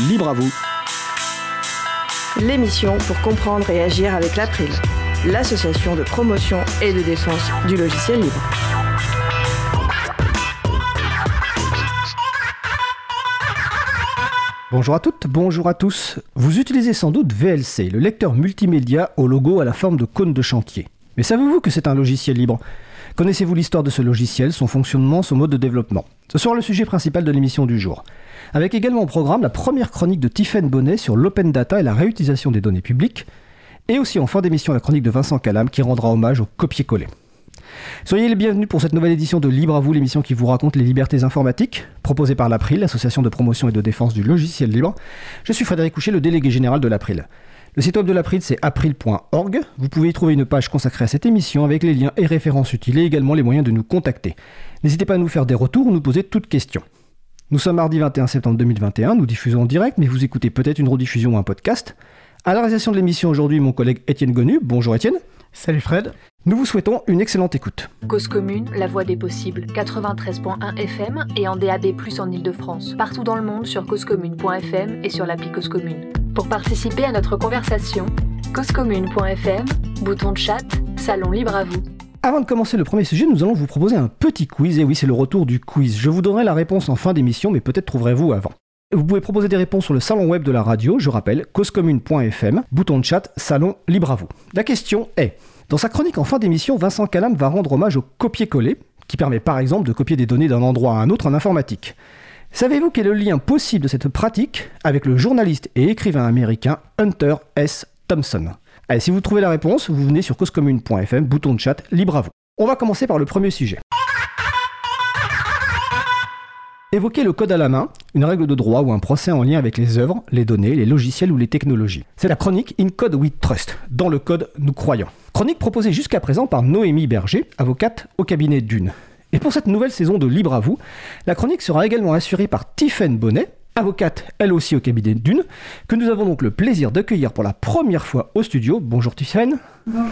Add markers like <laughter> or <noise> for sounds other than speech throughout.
libre à vous. L'émission pour comprendre et agir avec l'April, l'association de promotion et de défense du logiciel libre. Bonjour à toutes, bonjour à tous. Vous utilisez sans doute VLC, le lecteur multimédia au logo à la forme de cône de chantier. Mais savez-vous que c'est un logiciel libre? Connaissez-vous l'histoire de ce logiciel, son fonctionnement, son mode de développement? Ce sera le sujet principal de l'émission du jour. Avec également au programme la première chronique de Tiffaine Bonnet sur l'open data et la réutilisation des données publiques, et aussi en fin d'émission la chronique de Vincent Calam qui rendra hommage au copier-coller. Soyez les bienvenus pour cette nouvelle édition de Libre à vous, l'émission qui vous raconte les libertés informatiques, proposée par l'April, l'association de promotion et de défense du logiciel libre. Je suis Frédéric Couchet, le délégué général de l'April. Le site web de l'April, c'est april.org. Vous pouvez y trouver une page consacrée à cette émission avec les liens et références utiles et également les moyens de nous contacter. N'hésitez pas à nous faire des retours ou nous poser toutes questions. Nous sommes mardi 21 septembre 2021, nous diffusons en direct, mais vous écoutez peut-être une rediffusion ou un podcast. À la réalisation de l'émission aujourd'hui, mon collègue Étienne Gonu. Bonjour Étienne. Salut Fred. Nous vous souhaitons une excellente écoute. Cause commune, la voix des possibles, 93.1 FM et en DAB+, en Ile-de-France. Partout dans le monde sur causecommune.fm et sur l'appli Cause Commune. Pour participer à notre conversation, causecommune.fm, bouton de chat, salon libre à vous. Avant de commencer le premier sujet, nous allons vous proposer un petit quiz. Et oui, c'est le retour du quiz. Je vous donnerai la réponse en fin d'émission, mais peut-être trouverez-vous avant. Vous pouvez proposer des réponses sur le salon web de la radio, je rappelle, causecommune.fm, bouton de chat, salon libre à vous. La question est, dans sa chronique en fin d'émission, Vincent Calam va rendre hommage au copier-coller, qui permet par exemple de copier des données d'un endroit à un autre en informatique. Savez-vous quel est le lien possible de cette pratique avec le journaliste et écrivain américain Hunter S. Thompson? Allez, si vous trouvez la réponse, vous venez sur causecommune.fm, bouton de chat, libre à vous. On va commencer par le premier sujet. Évoquer le code à la main, une règle de droit ou un procès en lien avec les œuvres, les données, les logiciels ou les technologies. C'est la chronique In Code We Trust. Dans le code, nous croyons. Chronique proposée jusqu'à présent par Noémie Berger, avocate au cabinet Dune. Et pour cette nouvelle saison de Libre à vous, la chronique sera également assurée par Tiffaine Bonnet, avocate elle aussi au cabinet Dune, que nous avons donc le plaisir d'accueillir pour la première fois au studio. Bonjour Tiffaine. Bonjour.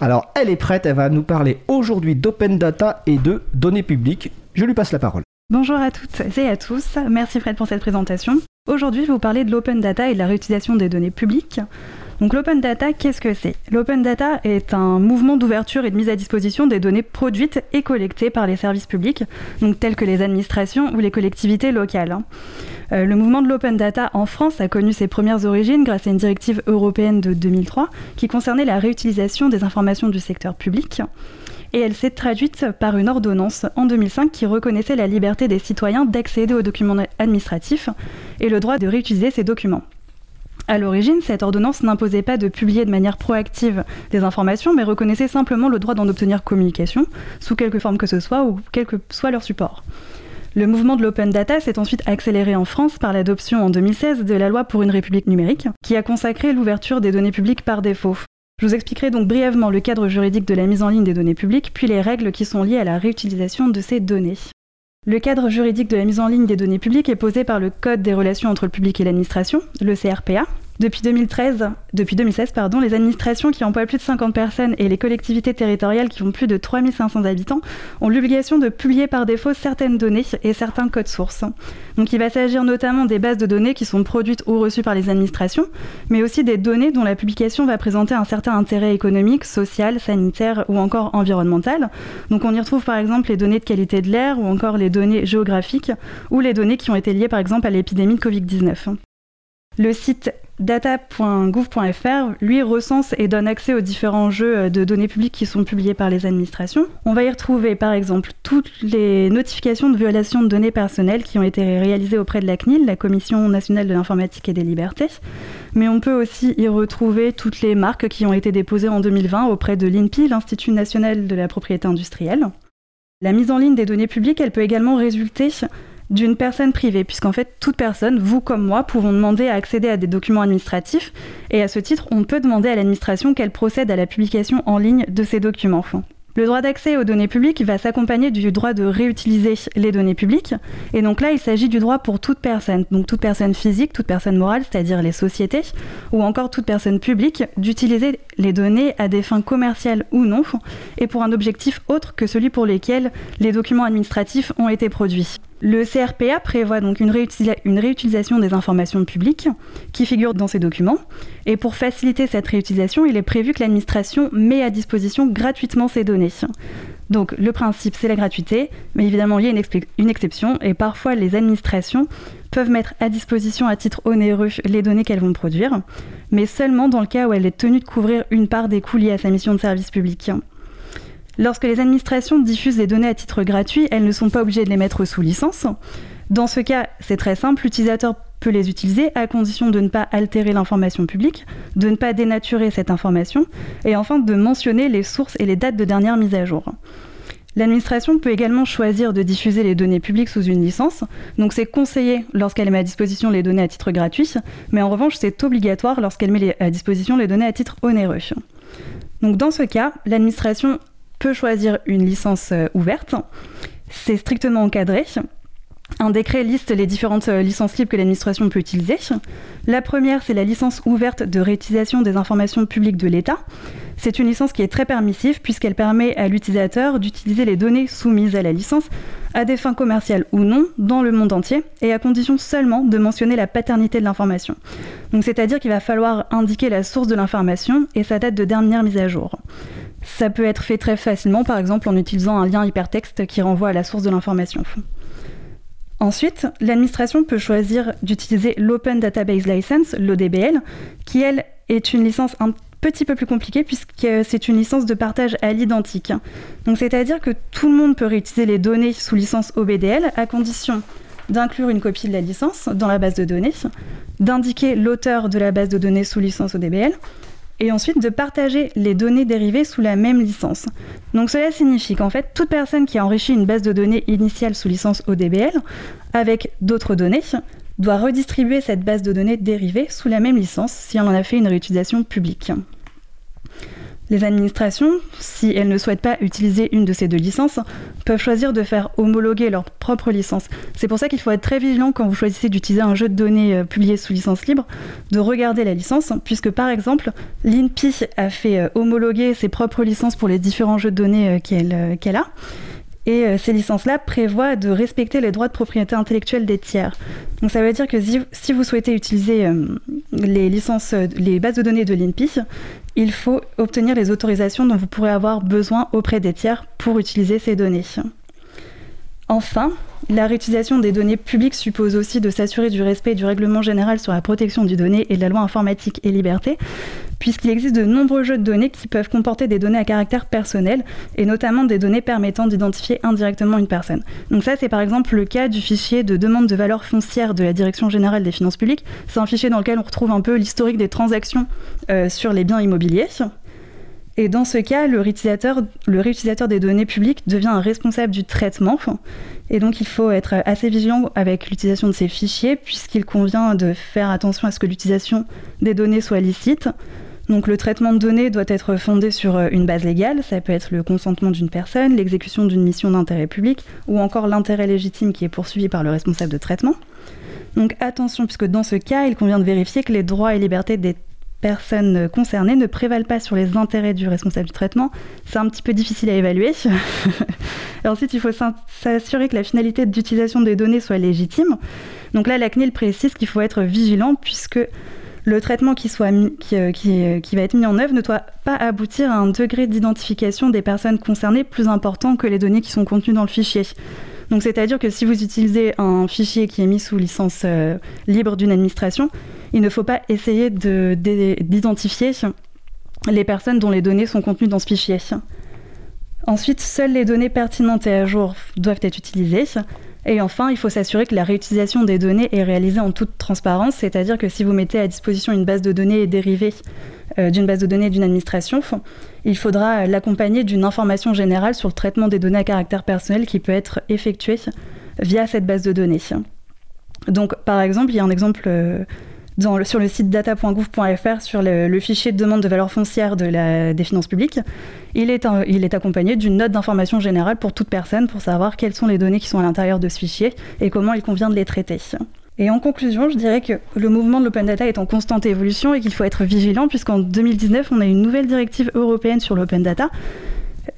Alors elle est prête, elle va nous parler aujourd'hui d'open data et de données publiques. Je lui passe la parole. Bonjour à toutes et à tous, merci Fred pour cette présentation. Aujourd'hui, je vais vous parler de l'open data et de la réutilisation des données publiques. Donc l'open data, qu'est-ce que c'est? L'open data est un mouvement d'ouverture et de mise à disposition des données produites et collectées par les services publics, tels que les administrations ou les collectivités locales. Euh, le mouvement de l'open data en France a connu ses premières origines grâce à une directive européenne de 2003 qui concernait la réutilisation des informations du secteur public et elle s'est traduite par une ordonnance en 2005 qui reconnaissait la liberté des citoyens d'accéder aux documents administratifs et le droit de réutiliser ces documents. À l'origine, cette ordonnance n'imposait pas de publier de manière proactive des informations, mais reconnaissait simplement le droit d'en obtenir communication, sous quelque forme que ce soit ou quel que soit leur support. Le mouvement de l'open data s'est ensuite accéléré en France par l'adoption en 2016 de la loi pour une république numérique, qui a consacré l'ouverture des données publiques par défaut. Je vous expliquerai donc brièvement le cadre juridique de la mise en ligne des données publiques, puis les règles qui sont liées à la réutilisation de ces données. Le cadre juridique de la mise en ligne des données publiques est posé par le Code des relations entre le public et l'administration, le CRPA, depuis 2013, depuis 2016, pardon, les administrations qui emploient plus de 50 personnes et les collectivités territoriales qui ont plus de 3500 habitants ont l'obligation de publier par défaut certaines données et certains codes sources. Donc il va s'agir notamment des bases de données qui sont produites ou reçues par les administrations, mais aussi des données dont la publication va présenter un certain intérêt économique, social, sanitaire ou encore environnemental. Donc on y retrouve par exemple les données de qualité de l'air ou encore les données géographiques ou les données qui ont été liées par exemple à l'épidémie de Covid-19. Le site data.gouv.fr, lui, recense et donne accès aux différents jeux euh, de données publiques qui sont publiés par les administrations. On va y retrouver, par exemple, toutes les notifications de violation de données personnelles qui ont été réalisées auprès de la CNIL, la Commission nationale de l'informatique et des libertés. Mais on peut aussi y retrouver toutes les marques qui ont été déposées en 2020 auprès de l'INPI, l'Institut national de la propriété industrielle. La mise en ligne des données publiques, elle peut également résulter d'une personne privée, puisqu'en fait, toute personne, vous comme moi, pouvons demander à accéder à des documents administratifs, et à ce titre, on peut demander à l'administration qu'elle procède à la publication en ligne de ces documents. Le droit d'accès aux données publiques va s'accompagner du droit de réutiliser les données publiques. Et donc là, il s'agit du droit pour toute personne, donc toute personne physique, toute personne morale, c'est-à-dire les sociétés, ou encore toute personne publique, d'utiliser les données à des fins commerciales ou non, et pour un objectif autre que celui pour lequel les documents administratifs ont été produits. Le CRPA prévoit donc une, réutilisation des informations publiques qui figurent dans ces documents. Et pour faciliter cette réutilisation, il est prévu que l'administration met à disposition gratuitement ces données. Donc le principe, c'est la gratuité, mais évidemment, il y a une, une, exception, et parfois les administrations peuvent mettre à disposition à titre onéreux les données qu'elles vont produire, mais seulement dans le cas où elle est tenue de couvrir une part des coûts liés à sa mission de service public. Lorsque les administrations diffusent des données à titre gratuit, elles ne sont pas obligées de les mettre sous licence. Dans ce cas, c'est très simple, l'utilisateur peut les utiliser à condition de ne pas altérer l'information publique, de ne pas dénaturer cette information, et enfin de mentionner les sources et les dates de dernière mise à jour. L'administration peut également choisir de diffuser les données publiques sous une licence, donc c'est conseillé lorsqu'elle met à disposition les données à titre gratuit, mais en revanche c'est obligatoire lorsqu'elle met à disposition les données à titre onéreux. Donc dans ce cas, l'administration peut choisir une licence euh, ouverte. C'est strictement encadré. Un décret liste les différentes euh, licences libres que l'administration peut utiliser. La première, c'est la licence ouverte de réutilisation des informations publiques de l'État. C'est une licence qui est très permissive puisqu'elle permet à l'utilisateur d'utiliser les données soumises à la licence à des fins commerciales ou non dans le monde entier et à condition seulement de mentionner la paternité de l'information. Donc c'est-à-dire qu'il va falloir indiquer la source de l'information et sa date de dernière mise à jour. Ça peut être fait très facilement, par exemple en utilisant un lien hypertexte qui renvoie à la source de l'information. Ensuite, l'administration peut choisir d'utiliser l'Open Database License, l'ODBL, qui elle est une licence un petit peu plus compliquée puisque c'est une licence de partage à l'identique. Donc c'est-à-dire que tout le monde peut réutiliser les données sous licence OBDL à condition d'inclure une copie de la licence dans la base de données, d'indiquer l'auteur de la base de données sous licence ODBL et ensuite de partager les données dérivées sous la même licence. Donc cela signifie qu'en fait, toute personne qui a enrichi une base de données initiale sous licence ODBL avec d'autres données doit redistribuer cette base de données dérivée sous la même licence si on en a fait une réutilisation publique. Les administrations, si elles ne souhaitent pas utiliser une de ces deux licences, peuvent choisir de faire homologuer leur propre licence. C'est pour ça qu'il faut être très vigilant quand vous choisissez d'utiliser un jeu de données euh, publié sous licence libre, de regarder la licence, puisque par exemple, l'INPI a fait euh, homologuer ses propres licences pour les différents jeux de données euh, qu'elle a. Et euh, ces licences-là prévoient de respecter les droits de propriété intellectuelle des tiers. Donc ça veut dire que si, vous souhaitez utiliser euh, les licences, euh, les bases de données de l'INPI, il faut obtenir les autorisations dont vous pourrez avoir besoin auprès des tiers pour utiliser ces données. Enfin, la réutilisation des données publiques suppose aussi de s'assurer du respect du règlement général sur la protection des données et de la loi informatique et liberté, puisqu'il existe de nombreux jeux de données qui peuvent comporter des données à caractère personnel, et notamment des données permettant d'identifier indirectement une personne. Donc ça, c'est par exemple le cas du fichier de demande de valeur foncière de la Direction générale des finances publiques. C'est un fichier dans lequel on retrouve un peu l'historique des transactions euh, sur les biens immobiliers. Et dans ce cas, le réutilisateur, des données publiques devient un responsable du traitement. Et donc, il faut être assez vigilant avec l'utilisation de ces fichiers, puisqu'il convient de faire attention à ce que l'utilisation des données soit licite. Donc, le traitement de données doit être fondé sur euh, une base légale. Ça peut être le consentement d'une personne, l'exécution d'une mission d'intérêt public, ou encore l'intérêt légitime qui est poursuivi par le responsable de traitement. Donc, attention, puisque dans ce cas, il convient de vérifier que les droits et libertés des personnes concernées ne prévalent pas sur les intérêts du responsable du traitement. C'est un petit peu difficile à évaluer. <laughs> ensuite, il faut s'assurer que la finalité d'utilisation des données soit légitime. Donc là, la CNIL précise qu'il faut être vigilant puisque le traitement euh, qui, qui, va être mis en œuvre ne doit pas aboutir à un degré d'identification des personnes concernées plus important que les données qui sont contenues dans le fichier. Donc c'est-à-dire que si vous utilisez un fichier qui est mis sous licence euh, libre d'une administration, il ne faut pas essayer d'identifier les personnes dont les données sont contenues dans ce fichier. Ensuite, seules les données pertinentes et à jour doivent être utilisées. Et enfin, il faut s'assurer que la réutilisation des données est réalisée en toute transparence, c'est-à-dire que si vous mettez à disposition une base de données dérivée euh, d'une base de données d'une administration, il faudra l'accompagner d'une information générale sur le traitement des données à caractère personnel qui peut être effectué via cette base de données. Donc, par exemple, il y a un exemple euh, sur le site data.gouv.fr sur le, fichier de demande de valeur foncière des finances publiques. Il est accompagné d'une note d'information générale pour toute personne pour savoir quelles sont les données qui sont à l'intérieur de ce fichier et comment il convient de les traiter. Et en conclusion, je dirais que le mouvement de l'open data est en constante évolution et qu'il faut être vigilant puisqu'en 2019, on a une nouvelle directive européenne sur l'open data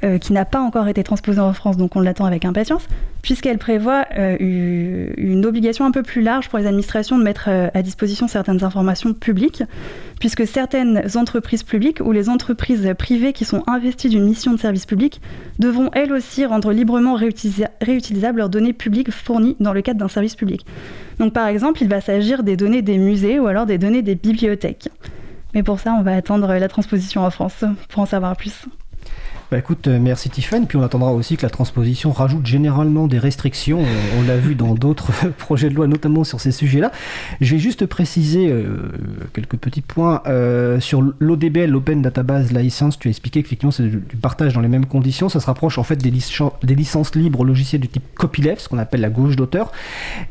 euh, qui n'a pas encore été transposée en France, donc on l'attend avec impatience, puisqu'elle prévoit euh, une obligation un peu plus large pour les administrations de mettre euh, à disposition certaines informations publiques, puisque certaines entreprises publiques ou les entreprises privées qui sont investies d'une mission de service public devront elles aussi rendre librement réutilisables leurs données publiques fournies dans le cadre d'un service public. Donc par exemple, il va s'agir des données des musées ou alors des données des bibliothèques. Mais pour ça, on va attendre la transposition en France pour en savoir plus. Bah écoute, euh, merci Tiffany. Puis on attendra aussi que la transposition rajoute généralement des restrictions. On, l'a vu dans d'autres <laughs> projets de loi, notamment sur ces sujets-là. Je vais juste préciser euh, quelques petits points euh, sur l'ODBL, l'Open Database License. Tu as expliqué qu'effectivement c'est du partage dans les mêmes conditions. Ça se rapproche en fait des, licences libres logicielles du type copyleft, ce qu'on appelle la gauche d'auteur.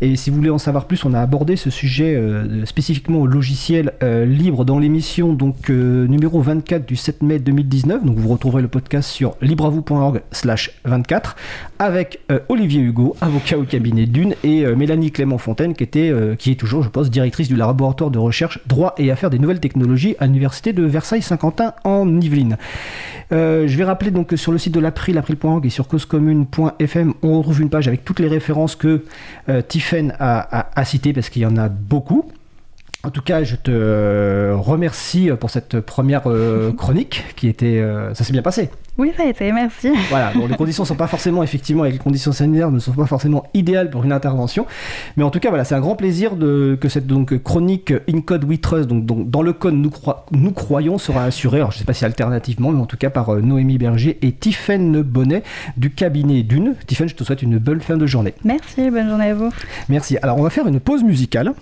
Et si vous voulez en savoir plus, on a abordé ce sujet spécifiquement au logiciel libre dans l'émission numéro 24 du 7 mai 2019. Donc vous retrouverez le podcast sur libravou.org slash 24 avec euh, Olivier Hugo, avocat au cabinet d'une, et euh, Mélanie Clément-Fontaine qui, était, euh, qui est toujours, je pense, directrice du laboratoire de recherche droit et affaires des nouvelles technologies à l'université de Versailles-Saint-Quentin en Yvelines. je vais rappeler donc que sur le site de l'April, april.org et sur causecommune.fm, on retrouve une page avec toutes les références que Tiffen a, a citées parce qu'il y en a beaucoup. En tout cas, je te remercie pour cette première <laughs> chronique qui était. ça s'est bien passé. Oui, ça a été, merci. Voilà, bon, les conditions sont pas forcément, effectivement, avec les conditions sanitaires, ne sont pas forcément idéales pour une intervention. Mais en tout cas, voilà, c'est un grand plaisir de, que cette donc, chronique In Code We Trust, donc, donc dans le code nous, nous croyons, sera assurée, alors je sais pas si alternativement, mais en tout cas par euh, Noémie Berger et Tiffaine Bonnet du cabinet Dune. Tiffaine, je te souhaite une bonne fin de journée. Merci, bonne journée à vous. Merci. Alors, on va faire une pause musicale.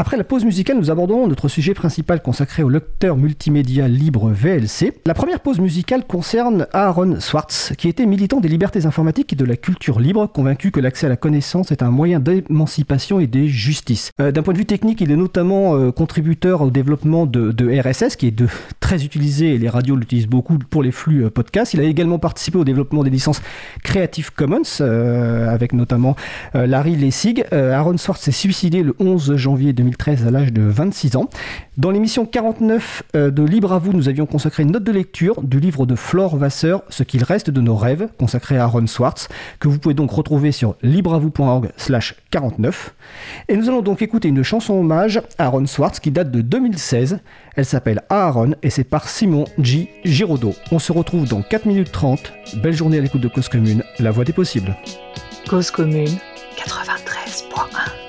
Après la pause musicale, nous abordons notre sujet principal consacré au lecteur multimédia libre VLC. La première pause musicale concerne Aaron Swartz, qui était militant des libertés informatiques et de la culture libre, convaincu que l'accès à la connaissance est un moyen d'émancipation et de justice. Euh, d'un point de vue technique, il est notamment euh, contributeur au développement de, RSS, qui est très utilisé et les radios l'utilisent beaucoup pour les flux euh, podcasts. Il a également participé au développement des licences Creative Commons, avec notamment Larry Lessig. Aaron Swartz s'est suicidé le 11 janvier 2020 2013 à l'âge de 26 ans. Dans l'émission 49 euh, de Libre à vous, nous avions consacré une note de lecture du livre de Flore Vasseur, Ce qu'il reste de nos rêves, consacré à Aaron Swartz, que vous pouvez donc retrouver sur libreavou.org slash 49. Et nous allons donc écouter une chanson hommage à Aaron Swartz qui date de 2016. Elle s'appelle Aaron et c'est par Simon G. Giraudot. On se retrouve dans 4 minutes 30. Belle journée à l'écoute de Cause Commune, la voix des possibles. Cause Commune 93.1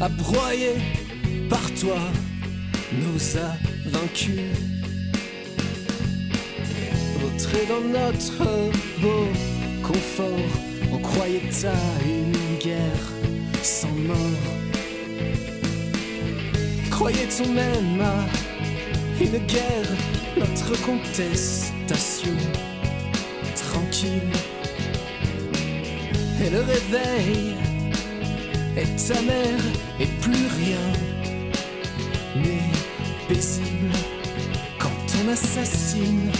à broyer par toi nous a vaincus. Vautré dans notre beau confort, on croyait à une guerre sans mort. Croyait-on même à une guerre, notre tranquille et le réveil est mère et plus rien n'est paisible quand on assassine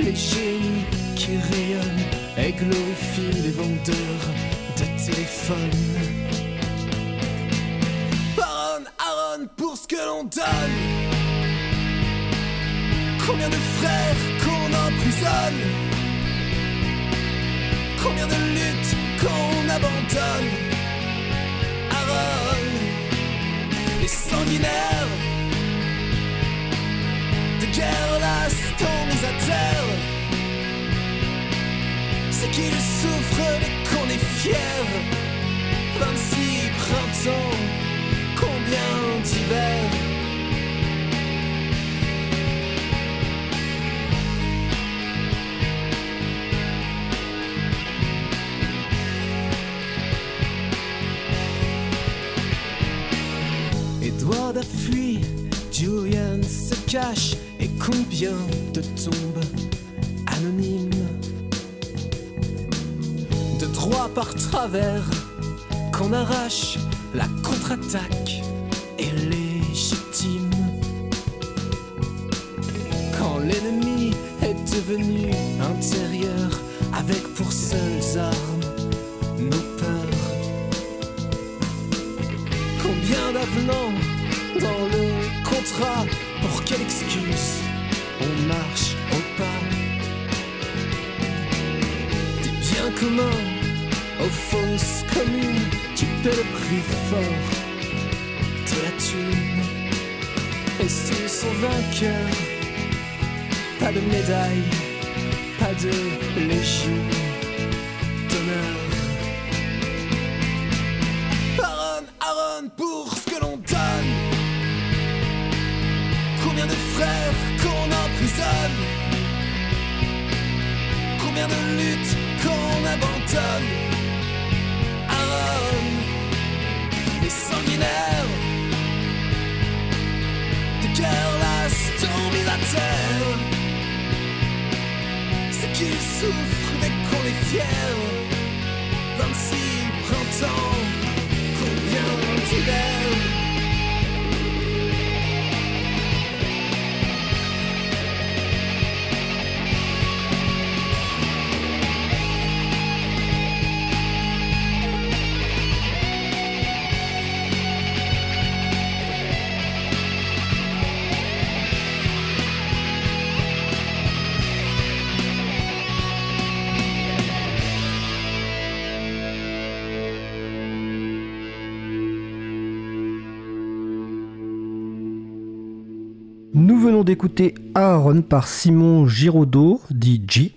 les génies qui rayonnent et glorifient les vendeurs de téléphones. Aaron, Aaron, pour ce que l'on donne. Combien de frères Combien de luttes qu'on abandonne les sanguinaires de guerre lasse tombent à terre. C'est qu'ils souffrent et qu'on est fier. 26 printemps, combien d'hiver. Edward a fui, Julian se cache, et combien de tombes anonymes. De droit par travers, qu'on arrache, la contre-attaque d'écouter Aaron par Simon Giraudot, dit G,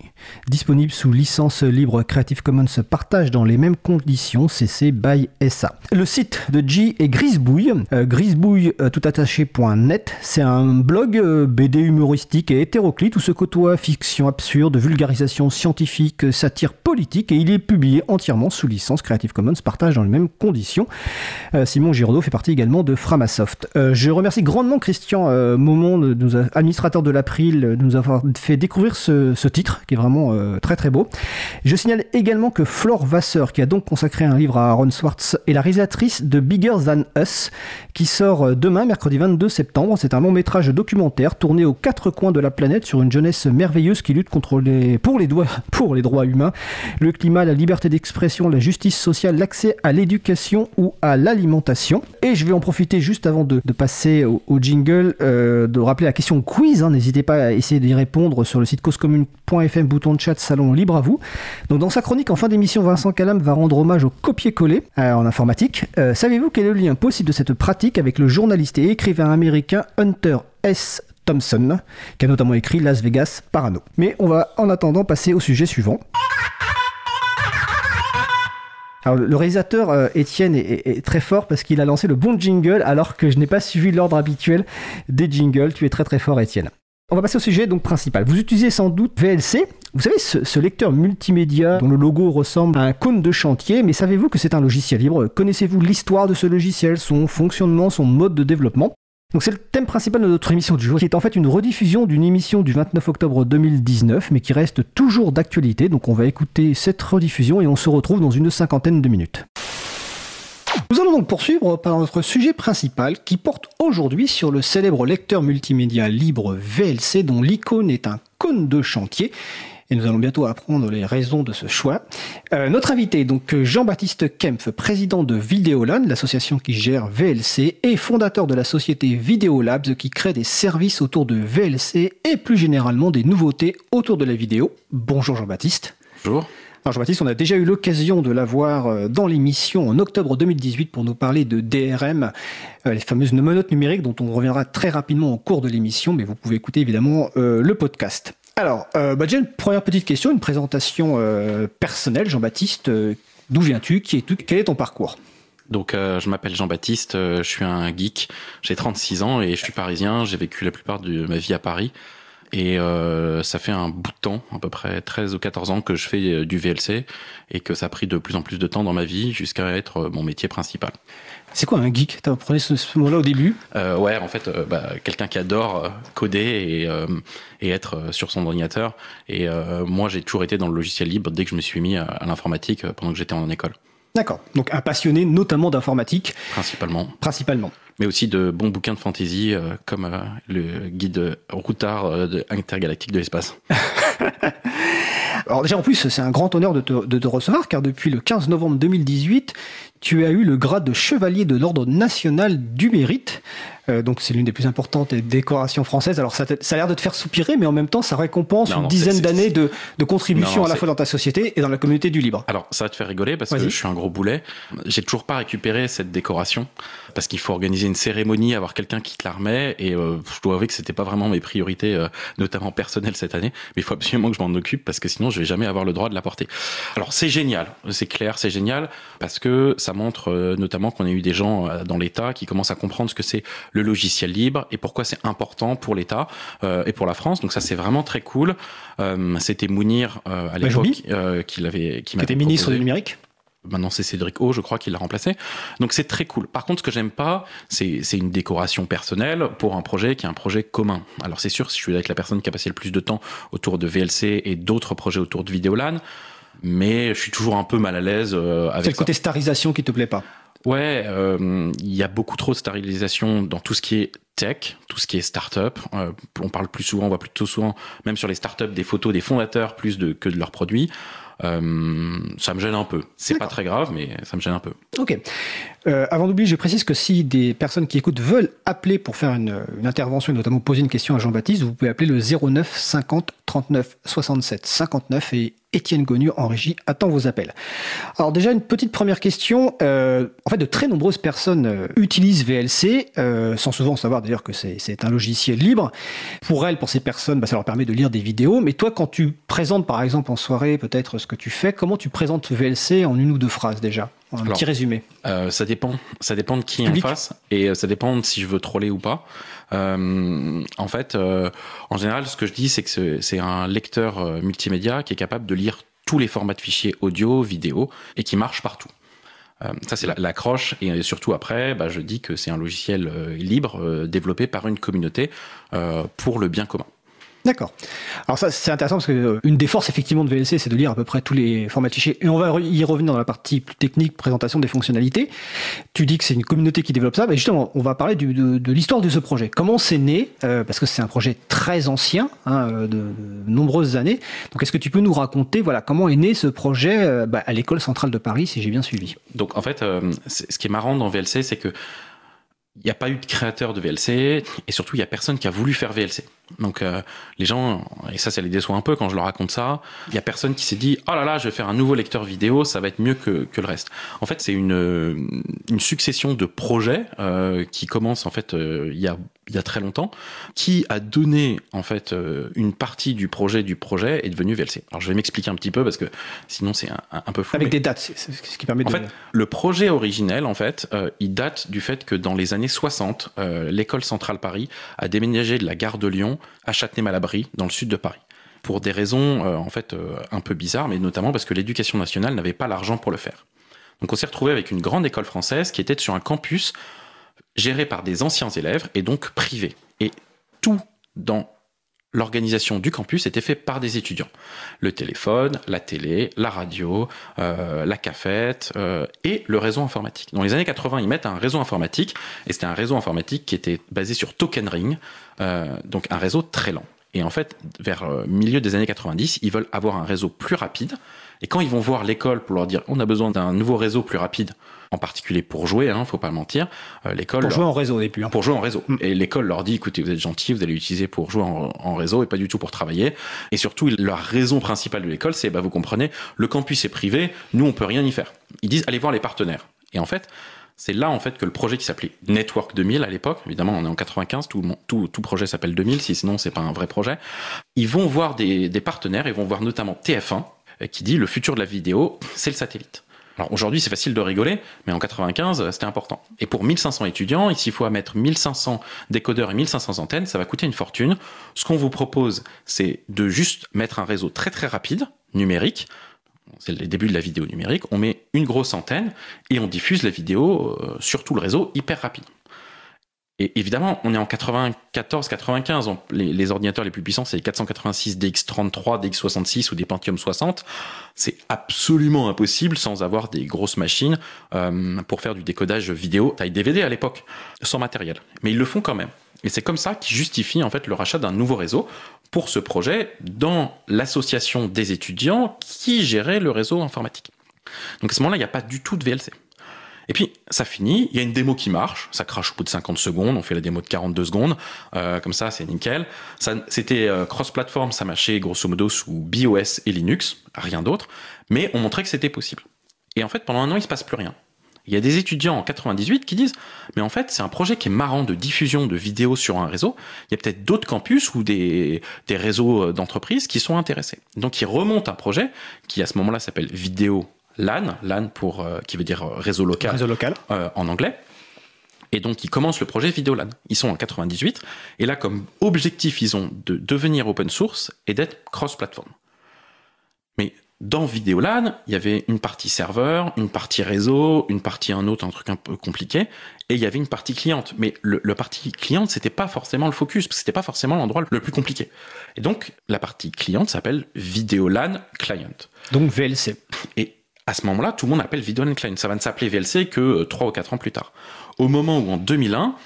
disponible sous licence libre Creative Commons partage dans les mêmes conditions CC by SA. Le site de G est Grisbouille, euh, grisbouille euh, toutattaché.net. C'est un blog euh, BD humoristique et hétéroclite où se côtoient fiction absurde, vulgarisation scientifique, satire politique et il est publié entièrement sous licence Creative Commons partage dans les mêmes conditions. Euh, Simon Giraudot fait partie également de Framasoft. Je remercie grandement Christian a- administrateur de l'April, de nous avoir fait découvrir ce, ce titre qui est vraiment euh, très très beau. Je signale également que Flore Vasseur, qui a donc consacré un livre à Aaron Swartz, est la réalisatrice de Bigger Than Us, qui sort euh, demain, mercredi 22 septembre. C'est un long métrage documentaire tourné aux quatre coins de la planète sur une jeunesse merveilleuse qui lutte contre les, pour, les doigts, <laughs> pour les droits humains, le climat, la liberté d'expression, la justice sociale, l'accès à l'éducation ou à l'alimentation. Et je vais en profiter juste avant de, passer au, au jingle, euh, de rappeler la question quiz. hein. N'hésitez pas à essayer d'y répondre sur le site causecommune.fm, bouton de chat, salon libre à vous. Donc dans sa chronique en fin d'émission, Vincent Calam va rendre hommage au copier-coller euh, en informatique. Euh, Savez-vous quel est le lien possible de cette pratique avec le journaliste et écrivain américain Hunter S. Thompson, qui a notamment écrit Las Vegas Parano. Mais on va en attendant passer au sujet suivant. Alors, le réalisateur euh, Étienne est, très fort parce qu'il a lancé le bon jingle alors que je n'ai pas suivi l'ordre habituel des jingles. Tu es très très fort Étienne. On va passer au sujet donc principal. Vous utilisez sans doute VLC. Vous savez, ce, lecteur multimédia dont le logo ressemble à un cône de chantier, mais savez-vous que c'est un logiciel libre? Connaissez-vous l'histoire de ce logiciel, son fonctionnement, son mode de développement? Donc c'est le thème principal de notre émission du jour, qui est en fait une rediffusion d'une émission du 29 octobre 2019, mais qui reste toujours d'actualité. Donc on va écouter cette rediffusion et on se retrouve dans une cinquantaine de minutes. Nous allons donc poursuivre par notre sujet principal qui porte aujourd'hui sur le célèbre lecteur multimédia libre VLC dont l'icône est un cône de chantier. Et nous allons bientôt apprendre les raisons de ce choix. Euh, notre invité est donc Jean-Baptiste Kempf, président de Videoland, l'association qui gère VLC, et fondateur de la société Videolabs qui crée des services autour de VLC et plus généralement des nouveautés autour de la vidéo. Bonjour Jean-Baptiste. Bonjour. Alors Jean-Baptiste, on a déjà eu l'occasion de l'avoir euh, dans l'émission en octobre 2018 pour nous parler de DRM, euh, les fameuses menottes numériques dont on reviendra très rapidement au cours de l'émission, mais vous pouvez écouter évidemment euh, le podcast. Alors, euh, bah, déjà une première petite question, une présentation euh, personnelle. Jean-Baptiste, euh, d'où viens-tu Quel est ton parcours? Donc, euh, je m'appelle Jean-Baptiste, je suis un geek, j'ai 36 ans et je suis parisien. J'ai vécu la plupart de ma vie à Paris. Et ça fait un bout de temps, à peu près 13 ou 14 ans que je fais du VLC et que ça a pris de plus en plus de temps dans ma vie jusqu'à être mon métier principal. C'est quoi un geek? Tu prenais ce, ce mot-là au début? Euh, ouais, en fait, euh, bah, quelqu'un qui adore euh, coder et, et être sur son ordinateur. Et moi, j'ai toujours été dans le logiciel libre dès que je me suis mis à, à l'informatique pendant que j'étais en école, D'accord. Donc un passionné notamment d'informatique, principalement. principalement. Mais aussi de bons bouquins de fantasy comme le guide routard de intergalactique de l'espace. <laughs> <laughs> Alors déjà en plus c'est un grand honneur de te, de te recevoir car depuis le 15 novembre 2018 tu as eu le grade de chevalier de l'ordre national du mérite. Euh, donc c'est l'une des plus importantes décorations françaises. Alors ça, ça a l'air de te faire soupirer mais en même temps ça récompense Non, une non, dizaine d'années de, de contribution Non, à la fois dans ta société et dans la communauté du libre. Alors, ça va te faire rigoler parce que je suis un gros boulet. J'ai toujours pas récupéré cette décoration parce qu'il faut organiser une cérémonie, avoir quelqu'un qui te la remet. Et euh, je dois avouer que c'était pas vraiment mes priorités, euh, notamment personnelles cette année. Mais il faut absolument que je m'en occupe parce que sinon je vais jamais avoir le droit de la porter. Alors, c'est génial, c'est clair, c'est génial parce que ça montre euh, notamment qu'on a eu des gens euh, dans l'État qui commencent à comprendre ce que c'est le logiciel libre et pourquoi c'est important pour l'État euh, et pour la France. Donc ça, c'est vraiment très cool. Euh, c'était Mounir euh, à l'époque Majoubi euh, qui l'avait, qui était ministre du numérique. Maintenant, c'est Cédric O, je crois, qui l'a remplacé. Donc, c'est très cool. Par contre, ce que j'aime pas, c'est c'est une décoration personnelle pour un projet qui est un projet commun. Alors, c'est sûr, si je suis avec la personne qui a passé le plus de temps autour de VLC et d'autres projets autour de Vidéolan, mais je suis toujours un peu mal à l'aise euh, C'est avec le côté starisation qui te plaît pas. Ouais, euh, il y a beaucoup trop de stérilisation dans tout ce qui est tech, tout ce qui est start-up. Euh, on parle plus souvent, on voit plutôt souvent, même sur les start-up, des photos des fondateurs plus de, que de leurs produits. Euh, ça me gêne un peu. C'est pas très grave, mais ça me gêne un peu. Ok. Euh, avant d'oublier, je précise que si des personnes qui écoutent veulent appeler pour faire une, une intervention et notamment poser une question à Jean-Baptiste, vous pouvez appeler le 09 50 39 67 59 et Étienne Gonu en régie attend vos appels. Alors déjà une petite première question. Euh, en fait, de très nombreuses personnes euh, utilisent VLC, euh, sans souvent savoir d'ailleurs que c'est c'est un logiciel libre. Pour elles, pour ces personnes, bah, ça leur permet de lire des vidéos. Mais toi, quand tu présentes par exemple en soirée peut-être ce que tu fais, comment tu présentes VLC en une ou deux phrases déjà? Un Alors, petit résumé. Euh, ça dépend. Ça dépend de qui Public. en face et euh, ça dépend de si je veux troller ou pas. Euh, en fait, euh, en général, ce que je dis, c'est que c'est- un lecteur multimédia qui est capable de lire tous les formats de fichiers audio, vidéo et qui marche partout. Ça, c'est la- l'accroche. Et surtout après, bah, je dis que c'est un logiciel libre développé par une communauté pour le bien commun. D'accord. Alors ça, c'est intéressant parce que euh, une des forces effectivement de VLC, c'est de lire à peu près tous les formats fichiers. Et on va y revenir dans la partie plus technique, présentation des fonctionnalités. Tu dis que c'est une communauté qui développe ça. Mais justement, on va parler de, l'histoire de ce projet. Comment c'est né Euh, Parce que c'est un projet très ancien, hein, euh, de, nombreuses années. Donc est-ce que tu peux nous raconter, voilà, comment est né ce projet bah, à l'école centrale de Paris, si j'ai bien suivi? Donc en fait, ce qui est marrant dans VLC, c'est que il n'y a pas eu de créateur de VLC et surtout il y a personne qui a voulu faire VLC. Donc euh, les gens, et ça ça les déçoit un peu quand je leur raconte ça, il y a personne qui s'est dit oh là là je vais faire un nouveau lecteur vidéo, ça va être mieux que, que le reste. En fait c'est une, une succession de projets euh, qui commencent en fait euh, il y a il y a très longtemps, qui a donné en fait euh, une partie du projet du projet est devenu VLC. Alors je vais m'expliquer un petit peu parce que sinon c'est un, un- peu fou. Avec mais- des dates, c'est ce qui permet en de... fait, le projet originel, en fait, euh, il date du fait que dans les années 60, euh, l'école centrale Paris a déménagé de la gare de Lyon à Châtenay-Malabry, dans le sud de Paris. Pour des raisons, euh, en fait, euh, un peu bizarres, mais notamment parce que l'éducation nationale n'avait pas l'argent pour le faire. Donc on s'est retrouvé avec une grande école française qui était sur un campus géré par des anciens élèves et donc privé. Et tout dans l'organisation du campus était fait par des étudiants. Le téléphone, la télé, la radio, euh, la cafette et le réseau informatique. Dans les années 80, ils mettent un réseau informatique et c'était un réseau informatique qui était basé sur Token Ring, donc un réseau très lent. Et en fait, vers euh, milieu des années 90, ils veulent avoir un réseau plus rapide. Et quand ils vont voir l'école pour leur dire on a besoin d'un nouveau réseau plus rapide, en particulier pour jouer, hein, faut pas mentir, euh, l'école Pour leur- jouer en réseau au début. hein. pour jouer en réseau. Mm. Et l'école leur dit, écoutez, vous êtes gentils, vous allez l'utiliser pour jouer en, en réseau et pas du tout pour travailler. Et surtout, leur raison principale de l'école, c'est, bah, vous comprenez, le campus est privé, nous, on peut rien y faire. Ils disent, allez voir les partenaires. Et en fait, c'est là, en fait, que le projet qui s'appelait Network 2000 à l'époque, évidemment, on est en 95, tout, projet s'appelle 2000, si sinon, c'est pas un vrai projet. Ils vont voir des, des partenaires, ils vont voir notamment TF1, euh, qui dit, le futur de la vidéo, c'est le satellite. Alors aujourd'hui, c'est facile de rigoler, mais en 95, c'était important. Et pour 1500 étudiants, s'il faut mettre 1500 décodeurs et 1500 antennes, ça va coûter une fortune. Ce qu'on vous propose, c'est de juste mettre un réseau très très rapide, numérique. C'est le début de la vidéo numérique. On met une grosse antenne et on diffuse la vidéo euh, sur tout le réseau hyper rapide. Et évidemment, on est en 94-95. Les, les, ordinateurs les plus puissants, c'est les 486 DX33, DX66 ou des Pentium 60. C'est absolument impossible sans avoir des grosses machines euh, pour faire du décodage vidéo taille DVD à l'époque, sans matériel. Mais ils le font quand même. Et c'est comme ça qu'ils justifient en fait le rachat d'un nouveau réseau pour ce projet dans l'association des étudiants qui gérait le réseau informatique. Donc à ce moment-là, il n'y a pas du tout de VLC. Et puis, ça finit, il y a une démo qui marche, ça crache au bout de 50 secondes, on fait la démo de 42 secondes, euh, comme ça, c'est nickel. C'était euh, cross-platform, ça marchait grosso modo sous BOS et Linux, rien d'autre, mais on montrait que c'était possible. Et en fait, pendant un an, il se passe plus rien. Il y a des étudiants en 98 qui disent mais en fait c'est un projet qui est marrant de diffusion de vidéos sur un réseau. Il y a peut-être d'autres campus ou des, des réseaux euh, d'entreprises qui sont intéressés. Donc ils remontent un projet qui à ce moment-là s'appelle Vidéo LAN, LAN pour, euh, qui veut dire euh, réseau local, réseau local. Euh, en anglais. Et donc, ils commencent le projet Videolan. Ils sont en 98. Et là, comme objectif, ils ont de devenir open source et d'être cross-platform. Dans Videolan, il y avait une partie serveur, une partie réseau, une partie un autre, un truc un peu compliqué. Et il y avait une partie cliente. Mais le, le partie cliente, c'était pas forcément le focus, parce que c'était pas forcément l'endroit le plus compliqué. Et donc, la partie cliente s'appelle Videolan Client. Donc VLC. Et à ce moment-là, tout le monde appelle Video Client. Ça va ne s'appeler VLC que 3 ou 4 ans plus tard. Au moment où en 2001,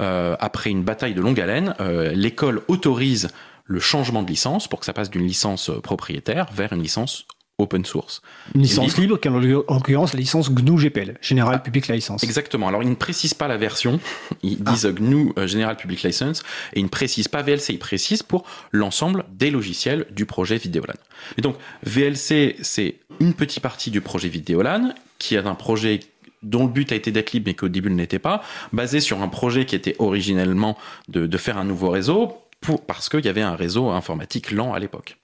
euh, après une bataille de longue haleine, euh, l'école autorise le changement de licence pour que ça passe d'une licence propriétaire vers une licence open source. Une licence libre, qui en l'occurrence la licence GNU GPL, General ah, Public License. Exactement. Alors ils ne précisent pas la version, <laughs> ils ah. disent GNU euh, General Public License, et ils ne précisent pas VLC, ils précisent pour l'ensemble des logiciels du projet Videolan. Et donc VLC, c'est une petite partie du projet Videolan, qui est un projet dont le but a été d'être libre mais qu'au début ne l'était pas, basé sur un projet qui était originellement de, de faire un nouveau réseau, pour, parce qu'il y avait un réseau informatique lent à l'époque.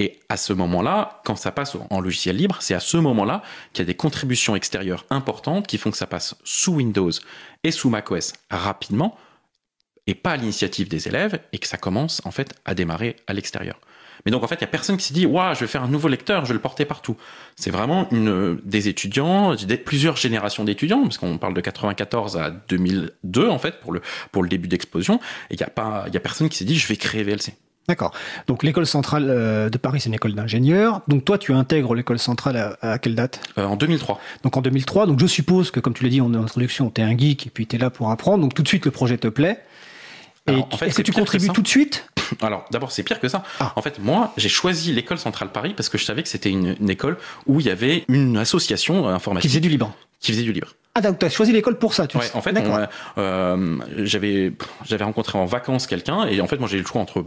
Et à ce moment-là, quand ça passe en logiciel libre, c'est à ce moment-là qu'il y a des contributions extérieures importantes qui font que ça passe sous Windows et sous macOS rapidement, et pas à l'initiative des élèves, et que ça commence en fait à démarrer à l'extérieur. Mais donc en fait, il y a personne qui s'est dit, waouh, je vais faire un nouveau lecteur, je vais le porter partout. C'est vraiment une, des étudiants, des, plusieurs générations d'étudiants, parce qu'on parle de 94 à 2002 en fait pour le début d'explosion. Et il y a pas, y a personne qui s'est dit, je vais créer VLC. D'accord. Donc l'école centrale euh, de Paris, c'est une école d'ingénieurs. Donc toi, tu intègres l'école centrale à, quelle date? Euh, En 2003. Donc en 2003. Donc je suppose que, comme tu l'as dit en introduction, tu es un geek et puis tu es là pour apprendre. Donc tout de suite, le projet te plaît. Et en fait, est-ce que tu contribues tout de suite? <laughs> Alors d'abord, c'est pire que ça. Ah. En fait, moi, j'ai choisi l'école centrale Paris parce que je savais que c'était une, une, école où il y avait une association informatique. Qui faisait du libre. Qui faisait du libre. Ah donc tu as choisi l'école pour ça, tu ouais, en fait, euh, j'avais j'avais rencontré en vacances quelqu'un et en fait moi j'ai eu le choix entre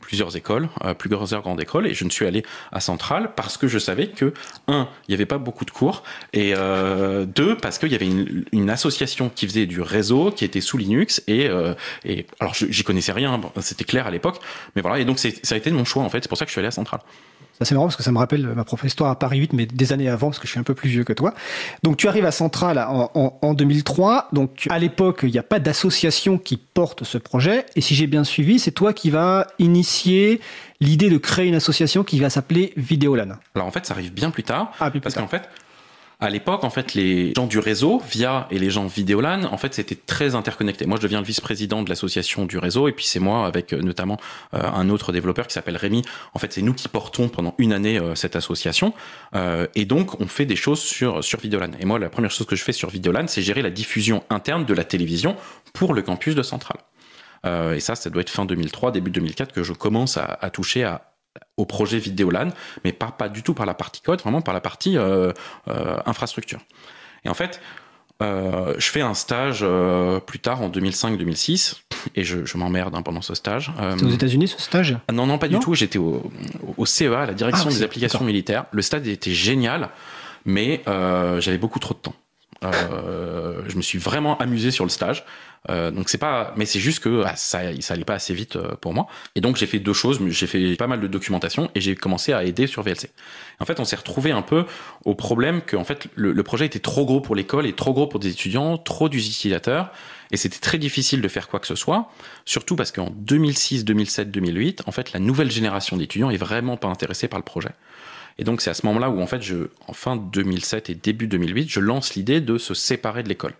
plusieurs écoles, euh, plusieurs grandes écoles et je ne suis allé à Centrale parce que je savais que un il n'y avait pas beaucoup de cours et euh, deux parce qu'il y avait une, une, association qui faisait du réseau qui était sous Linux et euh, et alors j'y connaissais rien, c'était clair à l'époque, mais voilà et donc ça a été mon choix en fait, c'est pour ça que je suis allé à Centrale. C'est marrant parce que ça me rappelle ma prof histoire à Paris 8, mais des années avant, parce que je suis un peu plus vieux que toi. Donc tu arrives à Centrale en, en, 2003. Donc à l'époque, il n'y a pas d'association qui porte ce projet. Et si j'ai bien suivi, c'est toi qui vas initier l'idée de créer une association qui va s'appeler Vidéolan. Alors en fait, ça arrive bien plus tard. Ah, plus parce qu'en fait, à l'époque, en fait, les gens du réseau, via et les gens Vidéolan, en fait, c'était très interconnecté. Moi, je deviens le vice-président de l'association du réseau, et puis c'est moi, avec euh, notamment euh, un autre développeur qui s'appelle Rémi. En fait, c'est nous qui portons pendant une année euh, cette association, et donc on fait des choses sur sur Vidéolan. Et moi, la première chose que je fais sur Vidéolan, c'est gérer la diffusion interne de la télévision pour le campus de Centrale. et ça, ça doit être fin 2003, début 2004 que je commence à, à toucher à, au projet Vidéolan, mais pas, pas du tout par la partie code, vraiment par la partie euh, euh, infrastructure. Et en fait, euh, je fais un stage plus tard en 2005-2006 et je, je m'emmerde hein, pendant ce stage. C'est aux États-Unis ce stage? Non, non, pas du tout. J'étais au, au, CEA, la direction ah, des applications militaires. Le stade était génial, mais j'avais beaucoup trop de temps. Euh, je me suis vraiment amusé sur le stage. Euh, donc c'est pas, mais c'est juste que ah, ça, ça allait pas assez vite euh, pour moi. Et donc j'ai fait deux choses. J'ai fait pas mal de documentation et j'ai commencé à aider sur VLC. En fait, on s'est retrouvé un peu au problème que en fait le, projet était trop gros pour l'école et trop gros pour des étudiants, trop d'utilisateurs. Et c'était très difficile de faire quoi que ce soit, surtout parce qu'en 2006, 2007, 2008, en fait, la nouvelle génération d'étudiants est vraiment pas intéressée par le projet. Et donc c'est à ce moment-là où en fait, je, en fin 2007 et début 2008, je lance l'idée de se séparer de l'école.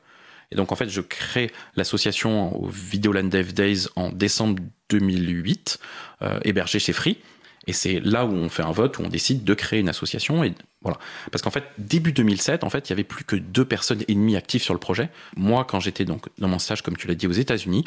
Et donc en fait, je crée l'association au Videoland Dev Days en décembre 2008, euh, hébergée chez Free. Et c'est là où on fait un vote, où on décide de créer une association. Et voilà. Parce qu'en fait, début 2007, en fait, il y avait plus que deux personnes et demie actives sur le projet. Moi, quand j'étais donc dans mon stage, comme tu l'as dit, aux États-Unis,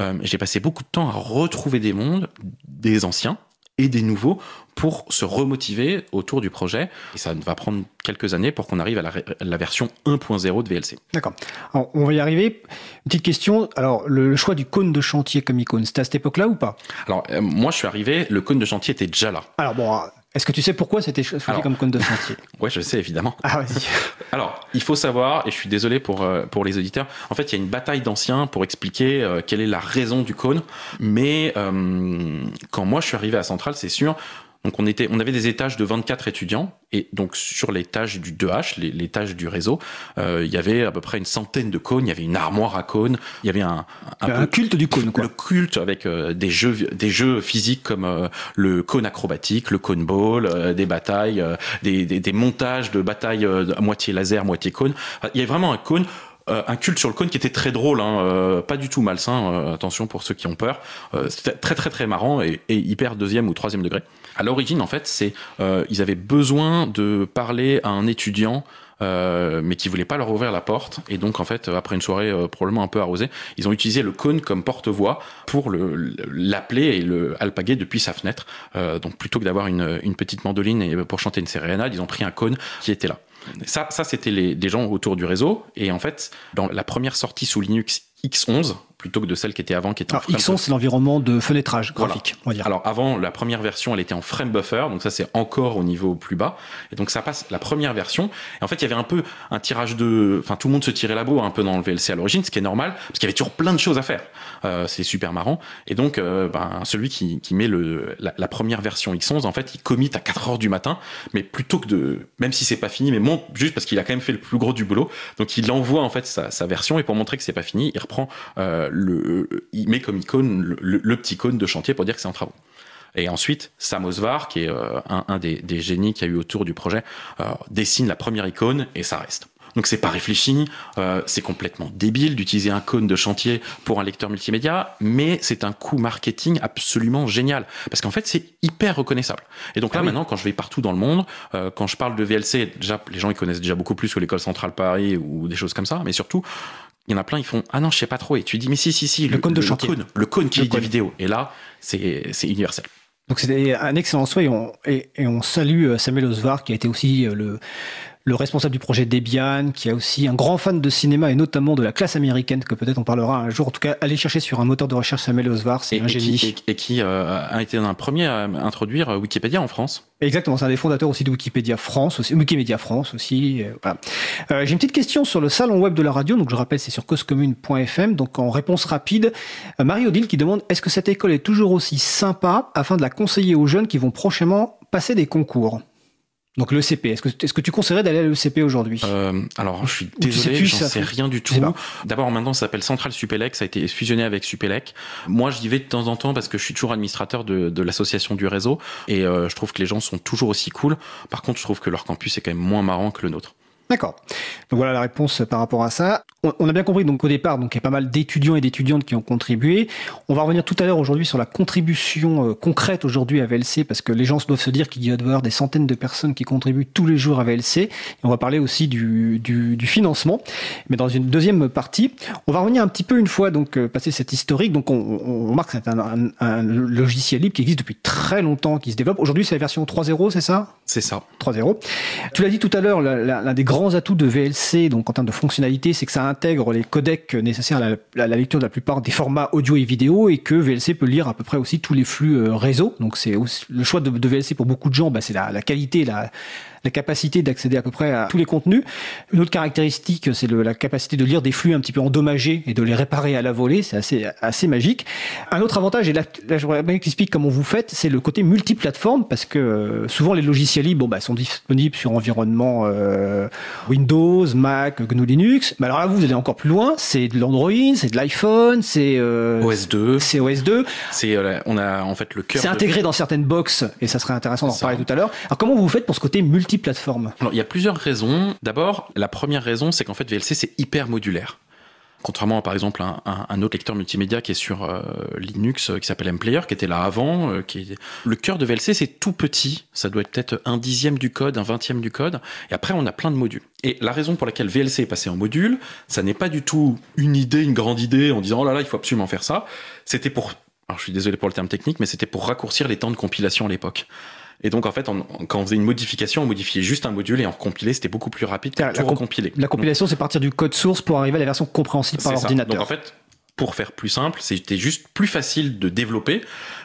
euh, j'ai passé beaucoup de temps à retrouver des mondes, des anciens, et des nouveaux pour se remotiver autour du projet. Et ça va prendre quelques années pour qu'on arrive à la, à la version 1.0 de VLC. D'accord. On va y arriver. Une petite question. Alors, le, le choix du cône de chantier comme icône, c'était à cette époque-là ou pas? Alors, euh, moi, je suis arrivé, le cône de chantier était déjà là. Alors, bon, est-ce que tu sais pourquoi c'était cho- choisi Alors. comme cône de chantier <laughs> Ouais, je sais, évidemment. Ah, vas-y. <laughs> Alors, il faut savoir, et je suis désolé pour, euh, pour les auditeurs, en fait, il y a une bataille d'anciens pour expliquer euh, quelle est la raison du cône. Mais euh, quand moi, je suis arrivé à Centrale, c'est sûr, donc on, était, on avait des étages de 24 étudiants, et donc sur l'étage du 2H, les- l'étage du réseau, euh, il y avait à peu près une centaine de cônes, il y avait une armoire à cônes, il y avait un, un Un peu- culte du cône, quoi. le culte avec euh, des jeux des jeux physiques comme euh, le cône acrobatique, le cône ball, euh, des batailles, euh, des, des, des montages de batailles euh, à moitié laser, moitié cône. Il y avait vraiment un cône. euh, un culte sur le cône qui était très drôle, hein, euh, pas du tout malsain, euh, attention pour ceux qui ont peur. Euh, C'était très très très marrant et, et hyper deuxième ou troisième degré. À l'origine, en fait, c'est euh, ils avaient besoin de parler à un étudiant euh, mais qui voulait pas leur ouvrir la porte. Et donc, en fait, après une soirée euh, probablement un peu arrosée, ils ont utilisé le cône comme porte-voix pour le- l'appeler et le alpaguer depuis sa fenêtre. Euh, donc, plutôt que d'avoir une, une petite mandoline et pour chanter une sérénade, ils ont pris un cône qui était là. Ça, ça c'était les, des gens autour du réseau. Et en fait, dans la première sortie sous Linux X11, plutôt que de celle qui était avant, qui était en Alors, X11, c'est l'environnement de fenêtrage Voilà. graphique, on va dire. alors avant, la première version, elle était en frame buffer, donc ça c'est encore au niveau plus bas. Et donc ça passe la première version. Et en fait, il y avait un peu un tirage de, enfin tout le monde se tirait la bourre un peu dans le VLC à l'origine, ce qui est normal, parce qu'il y avait toujours plein de choses à faire. Euh, c'est super marrant. Et donc, euh, ben, celui qui, qui met le, la, la première version X11, en fait, il commit à 4 heures du matin, mais plutôt que de, même si c'est pas fini, mais monte juste parce qu'il a quand même fait le plus gros du boulot. Donc il envoie en fait sa, sa version et pour montrer que c'est pas fini, il reprend euh, le, il met comme icône le, petit cône de chantier pour dire que c'est en travaux. Et ensuite, Sam Osvar, qui est euh, un, un des, des génies qu'il y a eu autour du projet, euh, dessine la première icône et ça reste. Donc c'est pas réfléchi, euh, c'est complètement débile d'utiliser un cône de chantier pour un lecteur multimédia, mais c'est un coup marketing absolument génial parce qu'en fait c'est hyper reconnaissable. Et donc là Ah oui. maintenant quand je vais partout dans le monde, euh, quand je parle de VLC, déjà les gens ils connaissent déjà beaucoup plus que l'école centrale Paris ou des choses comme ça, mais surtout il y en a plein, ils font ah non je sais pas trop et tu dis mais si si si Le cône de chantier. cône, le cône qui Le lit des vidéos et là c'est c'est universel. Donc c'était un excellent souhait et on, et, et on salue euh, Samuel Osvar qui a été aussi euh, le, le responsable du projet Debian, qui est aussi un grand fan de cinéma et notamment de la classe américaine que peut-être on parlera un jour. En tout cas, allez chercher sur un moteur de recherche Samuel Osvar, c'est un et génie. qui, et- et qui, euh, a été un premier à introduire euh, Wikipédia en France. Exactement, c'est un des fondateurs aussi de Wikipédia France, aussi, Wikimedia France aussi. euh, voilà. Euh, J'ai une petite question sur le salon web de la radio, donc je rappelle c'est sur causecommune.fm. Donc en réponse rapide, Marie-Odile qui demande est-ce que cette école est toujours aussi sympa afin de la conseiller aux jeunes qui vont prochainement passer des concours? Donc l'ECP, est-ce que, est-ce que tu conseillerais d'aller à l'ECP aujourd'hui? Euh, alors, je suis Ou tu sais désolé, j'en sais rien du tout. D'abord, maintenant, ça s'appelle Central Supélec, ça a été fusionné avec Supélec. Moi, j'y vais de temps en temps parce que je suis toujours administrateur de, de l'association du réseau et euh, je trouve que les gens sont toujours aussi cool. Par contre, je trouve que leur campus est quand même moins marrant que le nôtre. D'accord. Donc voilà la réponse par rapport à ça. On, a bien compris donc au départ, donc il y a pas mal d'étudiants et d'étudiantes qui ont contribué. On va revenir tout à l'heure aujourd'hui sur la contribution euh, concrète aujourd'hui à VLC parce que les gens doivent se dire qu'il y a devoir des centaines de personnes qui contribuent tous les jours à VLC. Et on va parler aussi du, du, du financement, mais dans une deuxième partie. On va revenir un petit peu une fois donc euh, passer cette historique. Donc on, on remarque que c'est un, un- un logiciel libre qui existe depuis très longtemps, qui se développe. Aujourd'hui c'est la version 3.0, c'est ça? C'est ça. 3.0. Tu l'as dit tout à l'heure, l'un des grands atouts de VLC, donc en termes de fonctionnalité, c'est que ça intègre les codecs nécessaires à la, lecture de la plupart des formats audio et vidéo, et que VLC peut lire à peu près aussi tous les flux euh, réseau. Donc c'est le choix de, de VLC pour beaucoup de gens, bah, c'est la, la qualité, la, la capacité d'accéder à peu près à tous les contenus. Une autre caractéristique, c'est la capacité de lire des flux un petit peu endommagés et de les réparer à la volée. C'est assez, assez magique. Un autre avantage, et là, là je voudrais bien explique comment vous faites, c'est le côté multiplateforme parce que euh, souvent les logiciels libres bon, bah, sont disponibles sur environnement euh, Windows, Mac, GNU Linux. Mais alors là, vous allez encore plus loin. C'est de l'Android, c'est de l'iPhone, c'est euh, OS2. C'est OS2. C'est on a en fait le cœur. C'est intégré dans certaines box et ça serait intéressant d'en reparler tout à l'heure. Alors comment vous faites pour ce côté multiplateforme il y a plusieurs raisons. D'abord, la première raison, c'est qu'en fait VLC c'est hyper modulaire. Contrairement à par exemple un, un, autre lecteur multimédia qui est sur euh, Linux euh, qui s'appelle MPlayer, qui était là avant, euh, qui le cœur de VLC c'est tout petit, ça doit être peut-être un dixième du code, un vingtième du code, et après on a plein de modules. Et la raison pour laquelle VLC est passé en module, ça n'est pas du tout une idée, une grande idée en disant oh là là il faut absolument faire ça, c'était pour alors je suis désolé pour le terme technique, mais c'était pour raccourcir les temps de compilation à l'époque. Et donc, en fait, quand on faisait une modification, on modifiait juste un module et on recompilait, c'était beaucoup plus rapide que la, tout recompiler. La compilation, c'est partir du code source pour arriver à la version compréhensible par l'ordinateur. Donc, en fait, pour faire plus simple, c'était juste plus facile de développer,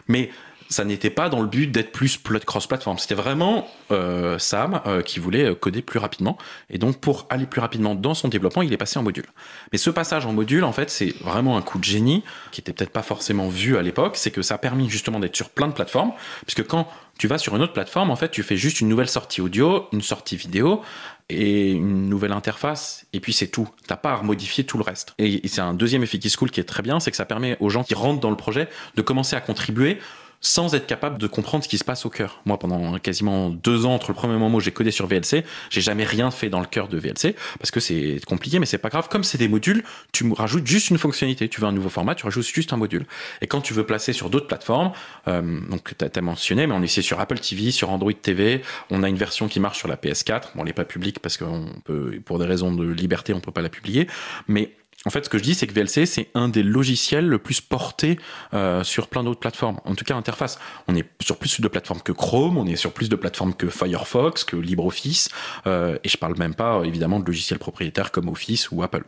mais ça n'était pas dans le but d'être plus cross-platform. C'était vraiment euh, Sam euh, qui voulait euh, coder plus rapidement. Et donc, pour aller plus rapidement dans son développement, il est passé en module. Mais ce passage en module, en fait, c'est vraiment un coup de génie qui était peut-être pas forcément vu à l'époque. C'est que ça a permis justement d'être sur plein de plateformes. Puisque quand tu vas sur une autre plateforme, en fait, tu fais juste une nouvelle sortie audio, une sortie vidéo et une nouvelle interface, et puis c'est tout. T'as pas à modifier tout le reste. Et, c'est un deuxième effet qui cool qui est très bien, c'est que ça permet aux gens qui rentrent dans le projet de commencer à contribuer sans être capable de comprendre ce qui se passe au cœur. Moi, pendant quasiment deux ans, entre le premier moment où j'ai codé sur VLC, j'ai jamais rien fait dans le cœur de VLC parce que c'est compliqué, mais c'est pas grave. Comme c'est des modules, tu rajoutes juste une fonctionnalité. Tu veux un nouveau format, tu rajoutes juste un module. Et quand tu veux placer sur d'autres plateformes, euh, donc tu as, mentionné, mais on est sur Apple TV, sur Android TV. On a une version qui marche sur la PS4. Bon, elle n'est pas publique parce qu'on peut, pour des raisons de liberté, on peut pas la publier, mais en fait, ce que je dis, c'est que VLC, c'est un des logiciels le plus porté euh, sur plein d'autres plateformes. En tout cas, interface. On est sur plus de plateformes que Chrome, on est sur plus de plateformes que Firefox, que LibreOffice, euh, et je parle même pas, évidemment, de logiciels propriétaires comme Office ou Apple.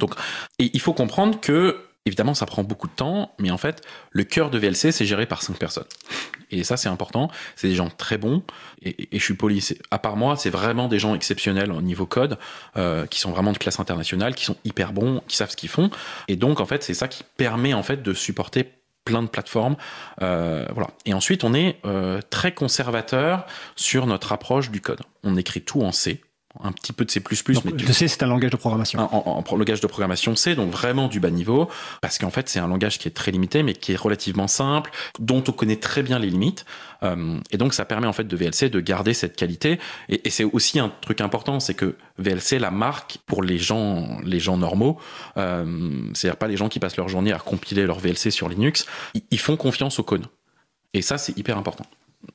Donc, et il faut comprendre que Évidemment, ça prend beaucoup de temps, mais en fait, le cœur de VLC, c'est géré par cinq personnes. Et ça, c'est important. C'est des gens très bons. Et, je suis poli. À part moi, c'est vraiment des gens exceptionnels au niveau code, euh, qui sont vraiment de classe internationale, qui sont hyper bons, qui savent ce qu'ils font. Et donc, en fait, c'est ça qui permet en fait de supporter plein de plateformes. Euh, voilà. Et ensuite, on est euh, très conservateur sur notre approche du code. On écrit tout en C un petit peu de C++. mais C, c'est un langage de programmation. En, langage de programmation C, donc vraiment du bas niveau, parce qu'en fait, c'est un langage qui est très limité, mais qui est relativement simple, dont on connaît très bien les limites. Euh, et donc, ça permet en fait de VLC de garder cette qualité. Et, c'est aussi un truc important, c'est que VLC, la marque pour les gens, les gens normaux, euh, c'est-à-dire pas les gens qui passent leur journée à compiler leur VLC sur Linux, ils font confiance au code. Et ça, c'est hyper important.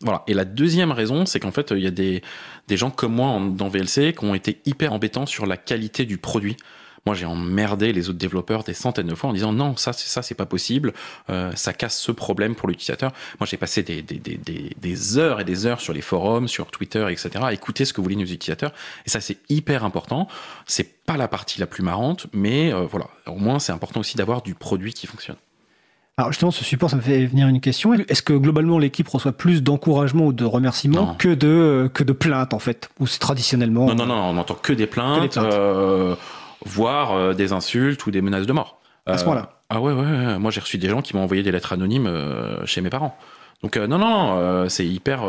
Voilà. Et la deuxième raison, c'est qu'en fait, il y a des, des gens comme moi dans VLC qui ont été hyper embêtants sur la qualité du produit. Moi, j'ai emmerdé les autres développeurs des centaines de fois en disant non, ça, c'est ça, c'est pas possible, euh, ça casse ce problème pour l'utilisateur. Moi, j'ai passé des, des, des, des, heures et des heures sur les forums, sur Twitter, etc., à écouter ce que voulaient nos utilisateurs. Et ça, c'est hyper important. C'est pas la partie la plus marrante, mais euh, voilà. Au moins, c'est important aussi d'avoir du produit qui fonctionne. Alors justement, ce support, ça me fait venir une question. Est-ce que globalement l'équipe reçoit plus d'encouragement ou de remerciements que de, que de plaintes en fait? Ou c'est traditionnellement Non, non, non, on n'entend que des plaintes, euh, voire euh, des insultes ou des menaces de mort. À ce moment-là euh, Ah ouais, ouais, moi j'ai reçu des gens qui m'ont envoyé des lettres anonymes chez mes parents. Donc non, non, c'est hyper...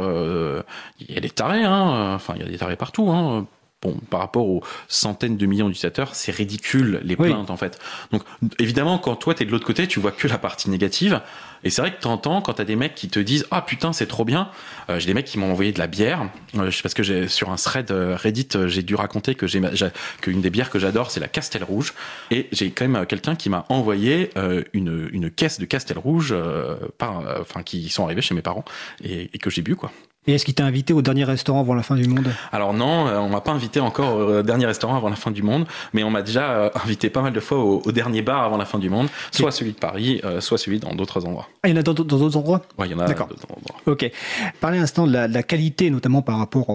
Il y a des tarés, hein. enfin il y a des tarés partout. Hein bon, par rapport aux centaines de millions d'utilisateurs, c'est ridicule les plaintes en fait. Donc évidemment, quand toi t'es de l'autre côté, tu vois que la partie négative. Et c'est vrai que t'entends quand t'as des mecs qui te disent ah putain c'est trop bien. Euh, j'ai des mecs qui m'ont envoyé de la bière euh, parce que j'ai sur un thread euh, Reddit j'ai dû raconter que j'ai qu'une des bières que j'adore c'est la Castel Rouge et j'ai quand même quelqu'un qui m'a envoyé une, une caisse de Castel Rouge par enfin qui sont arrivés chez mes parents et, et que j'ai bu quoi. Et est-ce qu'il t'a invité au dernier restaurant avant la fin du monde Alors non, euh, on m'a pas invité encore au dernier restaurant avant la fin du monde, mais on m'a déjà euh, invité pas mal de fois au, dernier bar avant la fin du monde, soit celui de Paris, euh, soit celui dans d'autres endroits. Ah, il y en a dans d'autres endroits Oui, il y en a dans d'autres endroits. Ok. Parlez un instant de la, qualité, notamment par rapport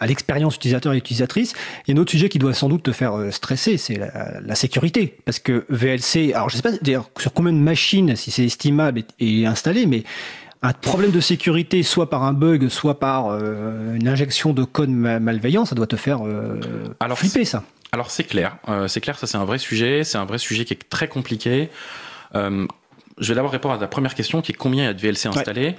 à l'expérience utilisateur et utilisatrice. Il y a un autre sujet qui doit sans doute te faire stresser, c'est la, sécurité. Parce que VLC, alors je sais pas d'ailleurs sur combien de machines, si c'est estimable, est, est installé, mais un problème de sécurité, soit par un bug, soit par euh, une injection de code ma- malveillant, ça doit te faire euh, Alors, flipper ça. Alors c'est clair, euh, c'est clair, ça c'est un vrai sujet, c'est un vrai sujet qui est très compliqué. Je vais d'abord répondre à ta première question qui est combien il y a de VLC installés.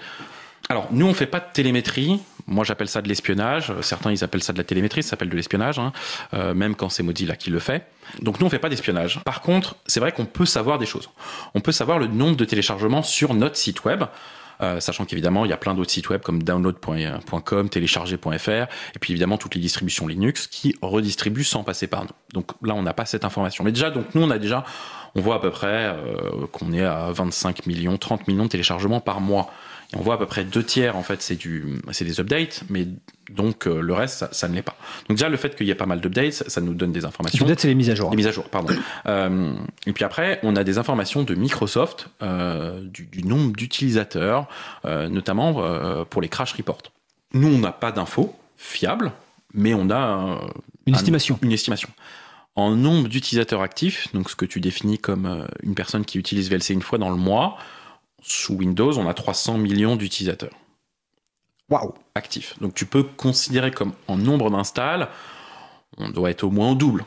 Alors nous on fait pas de télémétrie, moi j'appelle ça de l'espionnage, certains ils appellent ça de la télémétrie, ça s'appelle de l'espionnage, hein, même quand c'est Mozilla qui le fait. Donc nous on fait pas d'espionnage. Par contre c'est vrai qu'on peut savoir des choses. On peut savoir le nombre de téléchargements sur notre site web. Euh, sachant qu'évidemment, il y a plein d'autres sites web comme download.com, télécharger.fr, et puis évidemment toutes les distributions Linux qui redistribuent sans passer par nous. Donc là, on n'a pas cette information. Mais déjà, donc nous, on a déjà, on voit à peu près euh, qu'on est à 25 millions, 30 millions de téléchargements par mois. Et on voit à peu près deux tiers, en fait, c'est du, c'est des updates, mais donc euh, le reste, ça, ça ne l'est pas. Donc déjà, le fait qu'il y ait pas mal d'updates, ça, ça nous donne des informations. Peut-être c'est les mises à jour. Les mises à jour, pardon. Euh, et puis après, on a des informations de Microsoft euh, du, du nombre d'utilisateurs, notamment pour les crash reports. Nous, on n'a pas d'infos fiables, mais on a Une un- estimation. une estimation. En nombre d'utilisateurs actifs, donc ce que tu définis comme une personne qui utilise VLC une fois dans le mois, sous Windows, on a 300 millions d'utilisateurs Waouh. actifs. Donc tu peux considérer comme en nombre d'installs, on doit être au moins au double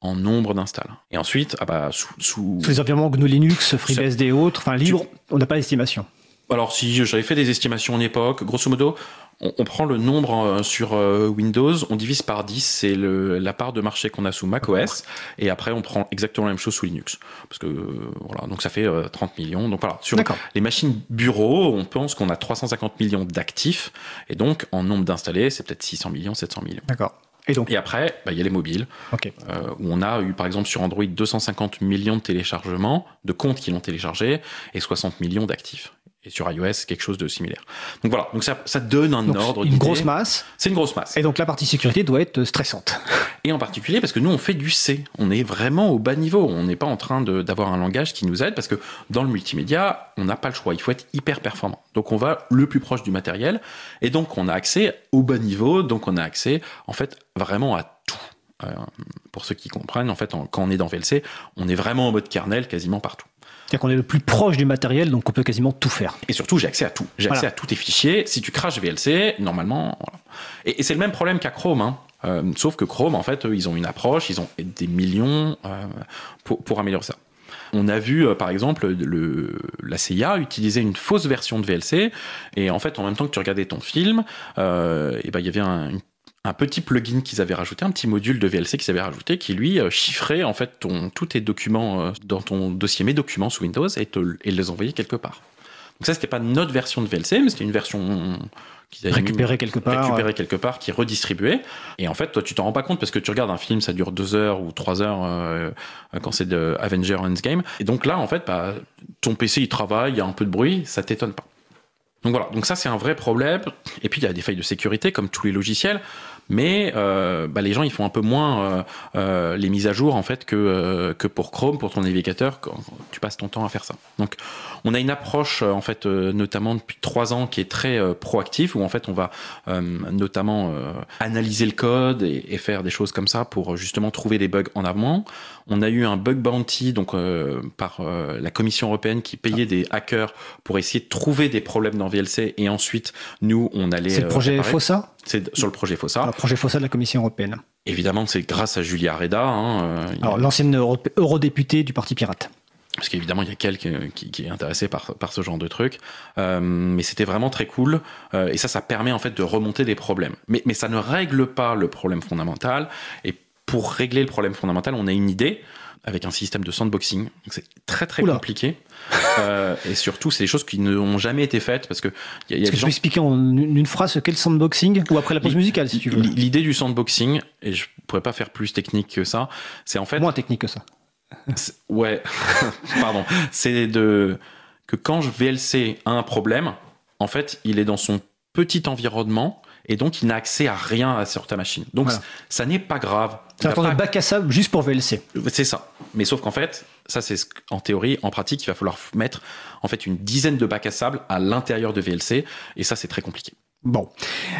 en nombre d'installs. Et ensuite, ah bah, sous, sous- Sous les environnements GNU Linux, FreeBSD et autres, enfin libre, on n'a pas d'estimation. Alors si j'avais fait des estimations en époque, grosso modo, on, on prend le nombre euh, sur euh, Windows, on divise par 10, c'est le- la part de marché qu'on a sous macOS, et après on prend exactement la même chose sous Linux. Parce que euh, voilà, donc ça fait euh, 30 millions. Donc voilà, sur D'accord. les machines bureaux, on pense qu'on a 350 millions d'actifs, et donc en nombre d'installés, c'est peut-être 600 millions, 700 millions. D'accord. Et donc, Et après, bah, il y a les mobiles, ok. euh, où on a eu par exemple sur Android 250 millions de téléchargements, de comptes qui l'ont téléchargé, et 60 millions d'actifs. Et sur iOS, quelque chose de similaire. Donc voilà, donc ça, ça donne un Donc, ordre. une grosse masse. C'est une grosse masse. Et donc la partie sécurité doit être stressante. <laughs> Et en particulier parce que nous, on fait du C. On est vraiment au bas niveau. On n'est pas en train d'avoir un langage qui nous aide parce que dans le multimédia, on n'a pas le choix. Il faut être hyper performant. Donc on va le plus proche du matériel. Et donc on a accès au bas niveau. Donc on a accès, en fait, vraiment à tout. Euh, pour ceux qui comprennent, en fait, en- quand on est dans VLC, on est vraiment en mode kernel quasiment partout. C'est-à-dire qu'on est le plus proche du matériel, donc on peut quasiment tout faire. Et surtout, j'ai accès à tout. J'ai accès Voilà. à tous tes fichiers. Si tu craches VLC, normalement. voilà. Et, et c'est le même problème qu'à Chrome. hein. Euh, sauf que Chrome, en fait, eux, ils ont une approche, ils ont des millions euh, pour, pour améliorer ça. On a vu, euh, par exemple, le, la CIA utiliser une fausse version de VLC. Et en fait, en même temps que tu regardais ton film, euh, et ben, il y avait un, une- un petit plugin qu'ils avaient rajouté, un petit module de VLC qu'ils avaient rajouté, qui lui euh, chiffrait en fait ton, tous tes documents euh, dans ton dossier Mes documents sous Windows et, te, et les envoyait quelque part. Donc ça, c'était pas notre version de VLC, mais c'était une version qu'ils avaient Récupérer mis- quelque part. récupérée quelque part, qui est redistribuée. Et en fait, toi, tu t'en rends pas compte parce que tu regardes un film, ça dure deux heures ou trois heures euh, quand c'est de Avenger Endgame. Et donc là, en fait, bah, ton PC il travaille, il y a un peu de bruit, ça t'étonne pas. Donc voilà, donc ça c'est un vrai problème. Et puis il y a des failles de sécurité comme tous les logiciels, mais euh, bah, les gens ils font un peu moins euh, euh, les mises à jour en fait que, euh, que pour Chrome, pour ton navigateur, quand tu passes ton temps à faire ça. Donc on a une approche euh, en fait euh, notamment depuis trois ans qui est très euh, proactive où en fait on va euh, notamment euh, analyser le code et, et faire des choses comme ça pour justement trouver des bugs en amont. On a eu un bug bounty donc euh, par euh, la Commission européenne qui payait des hackers pour essayer de trouver des problèmes dans VLC et ensuite nous on allait C'est le projet réparer. C'est sur le projet FOSSA. le projet FOSSA de la Commission européenne. Évidemment c'est grâce à Julia Reda. hein, euh, a- l'ancienne euro- eurodéputée du Parti Pirate. parce qu'évidemment il y a quelqu'un qui, qui est intéressé par, par ce genre de truc, Euh, mais c'était vraiment très cool, Euh, et ça, ça permet en fait de remonter des problèmes. Mais, mais ça ne règle pas le problème fondamental, et pour régler le problème fondamental, on a une idée avec un système de sandboxing, c'est très très Oula. compliqué, Euh, et surtout c'est des choses qui n'ont jamais été faites, parce que y a, y a Est-ce que des tu gens... peux expliquer en une une phrase ce qu'est le sandboxing Ou après la pause musicale, si tu veux? L'idée du sandboxing, et je pourrais pas faire plus technique que ça, c'est en fait Moins technique que ça. <laughs> Ouais, <laughs> pardon. C'est de que quand je VLC a un problème, en fait, il est dans son petit environnement et donc il n'a accès à rien sur ta machine. Donc Voilà. ça n'est pas grave. C'est un pas- bac à sable juste pour VLC. C'est ça. Mais sauf qu'en fait, ça c'est en théorie, en pratique, il va falloir mettre en fait une dizaine de bacs à sable à l'intérieur de VLC et ça c'est très compliqué. Bon,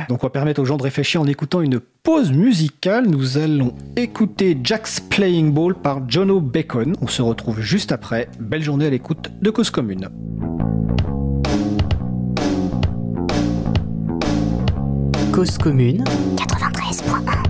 donc on va permettre aux gens de réfléchir en écoutant une pause musicale. Nous allons écouter Jack's Playing Ball par Jono Bacon. On se retrouve juste après. Belle journée à l'écoute de Cause Commune. Commune. 93.1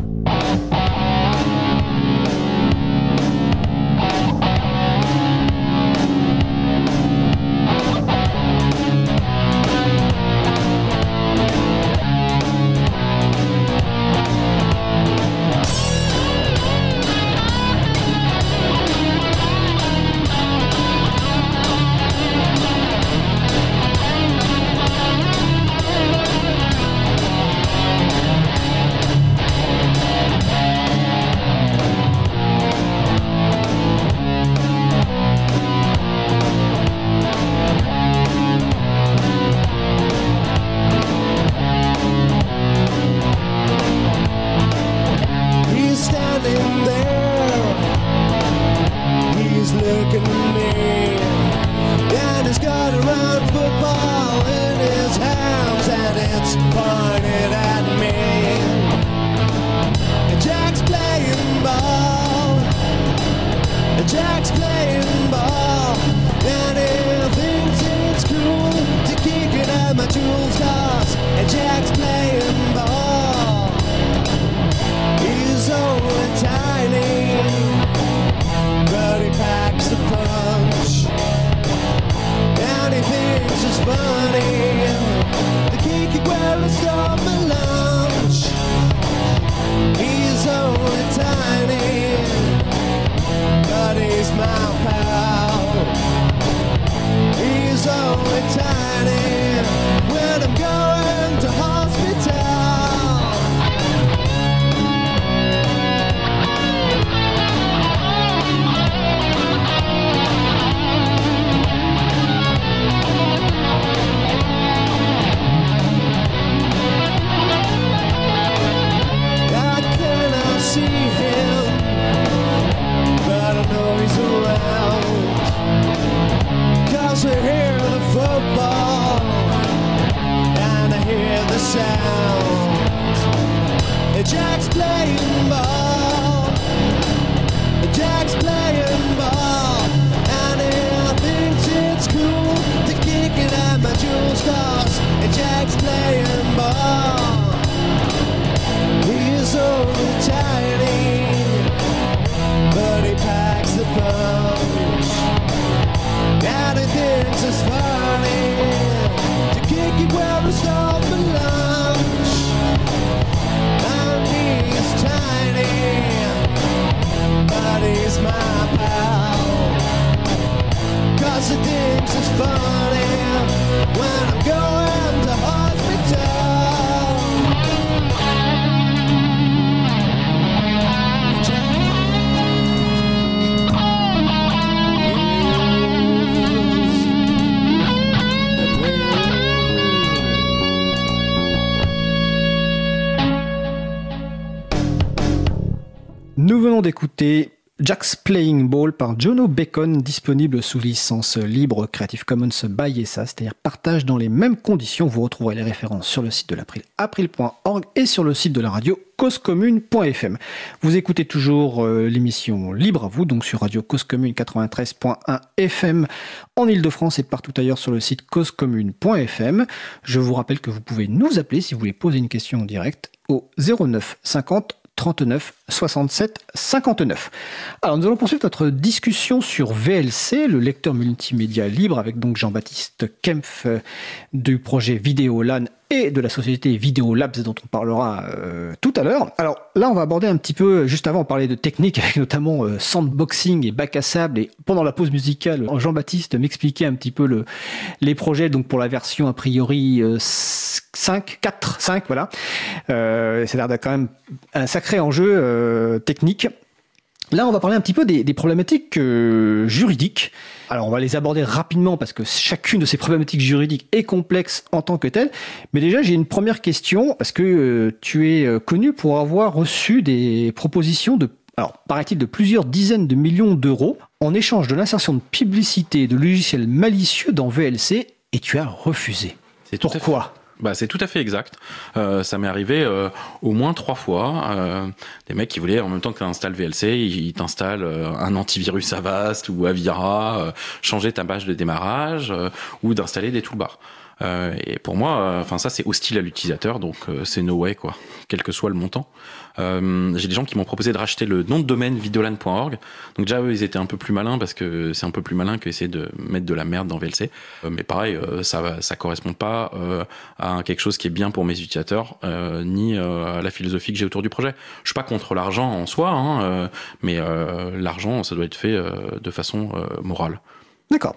d'écouter Jack's Playing Ball par Jono Bacon, disponible sous licence libre Creative Commons by ESA, c'est-à-dire partage dans les mêmes conditions. Vous retrouverez les références sur le site de l'April, april.org et sur le site de la radio causecommune.fm. Vous écoutez toujours euh, l'émission Libre à vous, donc sur radio Cause Commune 93.1 FM en Ile-de-France et partout ailleurs sur le site causecommune.fm. Je vous rappelle que vous pouvez nous appeler si vous voulez poser une question en direct au 09 50 39 67 59. Alors nous allons poursuivre notre discussion sur VLC, le lecteur multimédia libre, avec donc Jean-Baptiste Kempf euh, du projet Vidéolan et de la société Vidéo Labs dont on parlera euh, tout à l'heure. Alors là, on va aborder un petit peu, juste avant, on parlait de technique <laughs> avec notamment euh, sandboxing et bac à sable. Et pendant la pause musicale, Jean-Baptiste m'expliquait un petit peu le, les projets donc pour la version a priori euh, 5, 4, 5, voilà. Euh, c'est l'air d'être quand même un sacré enjeu euh, technique. Là, on va parler un petit peu des, des problématiques euh, juridiques. Alors, on va les aborder rapidement parce que chacune de ces problématiques juridiques est complexe en tant que telle. Mais déjà, j'ai une première question parce que euh, tu es euh, connu pour avoir reçu des propositions de, alors, paraît-il, de plusieurs dizaines de millions d'euros en échange de l'insertion de publicité de logiciels malicieux dans VLC et tu as refusé. C'est Pourquoi? Bah, c'est tout à fait exact. Euh, ça m'est arrivé euh, au moins trois fois. Euh, des mecs qui voulaient, en même temps que tu installes VLC, ils t'installent euh, un antivirus Avast ou Avira, euh, changer ta page de démarrage euh, ou d'installer des toolbars. Et pour moi, enfin ça c'est hostile à l'utilisateur, donc c'est no way quoi, quel que soit le montant. J'ai des gens qui m'ont proposé de racheter le nom de domaine videolan.org. Donc déjà eux ils étaient un peu plus malins parce que c'est un peu plus malin qu'essayer de mettre de la merde dans VLC. mais pareil, ça ça correspond pas à quelque chose qui est bien pour mes utilisateurs, ni à la philosophie que j'ai autour du projet. Je suis pas contre l'argent en soi, hein, mais l'argent ça doit être fait de façon morale. D'accord.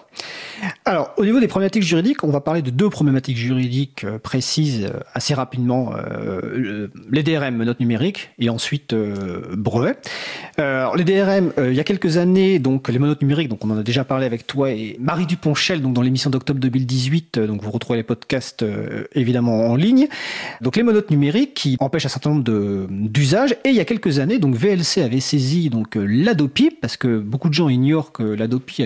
Alors, au niveau des problématiques juridiques, on va parler de deux problématiques juridiques euh, précises euh, assez rapidement. Euh, les DRM, notes numériques, et ensuite brevet. alors, les DRM, il y a quelques années, donc les monotes numériques, donc on en a déjà parlé avec toi et Marie Duponchel, donc dans l'émission d'octobre 2018, donc vous retrouvez les podcasts évidemment en ligne. Donc les monotes numériques qui empêchent un certain nombre d'usages. Et il y a quelques années, donc VLC avait saisi donc l'Adopi, parce que beaucoup de gens ignorent que l'Adopi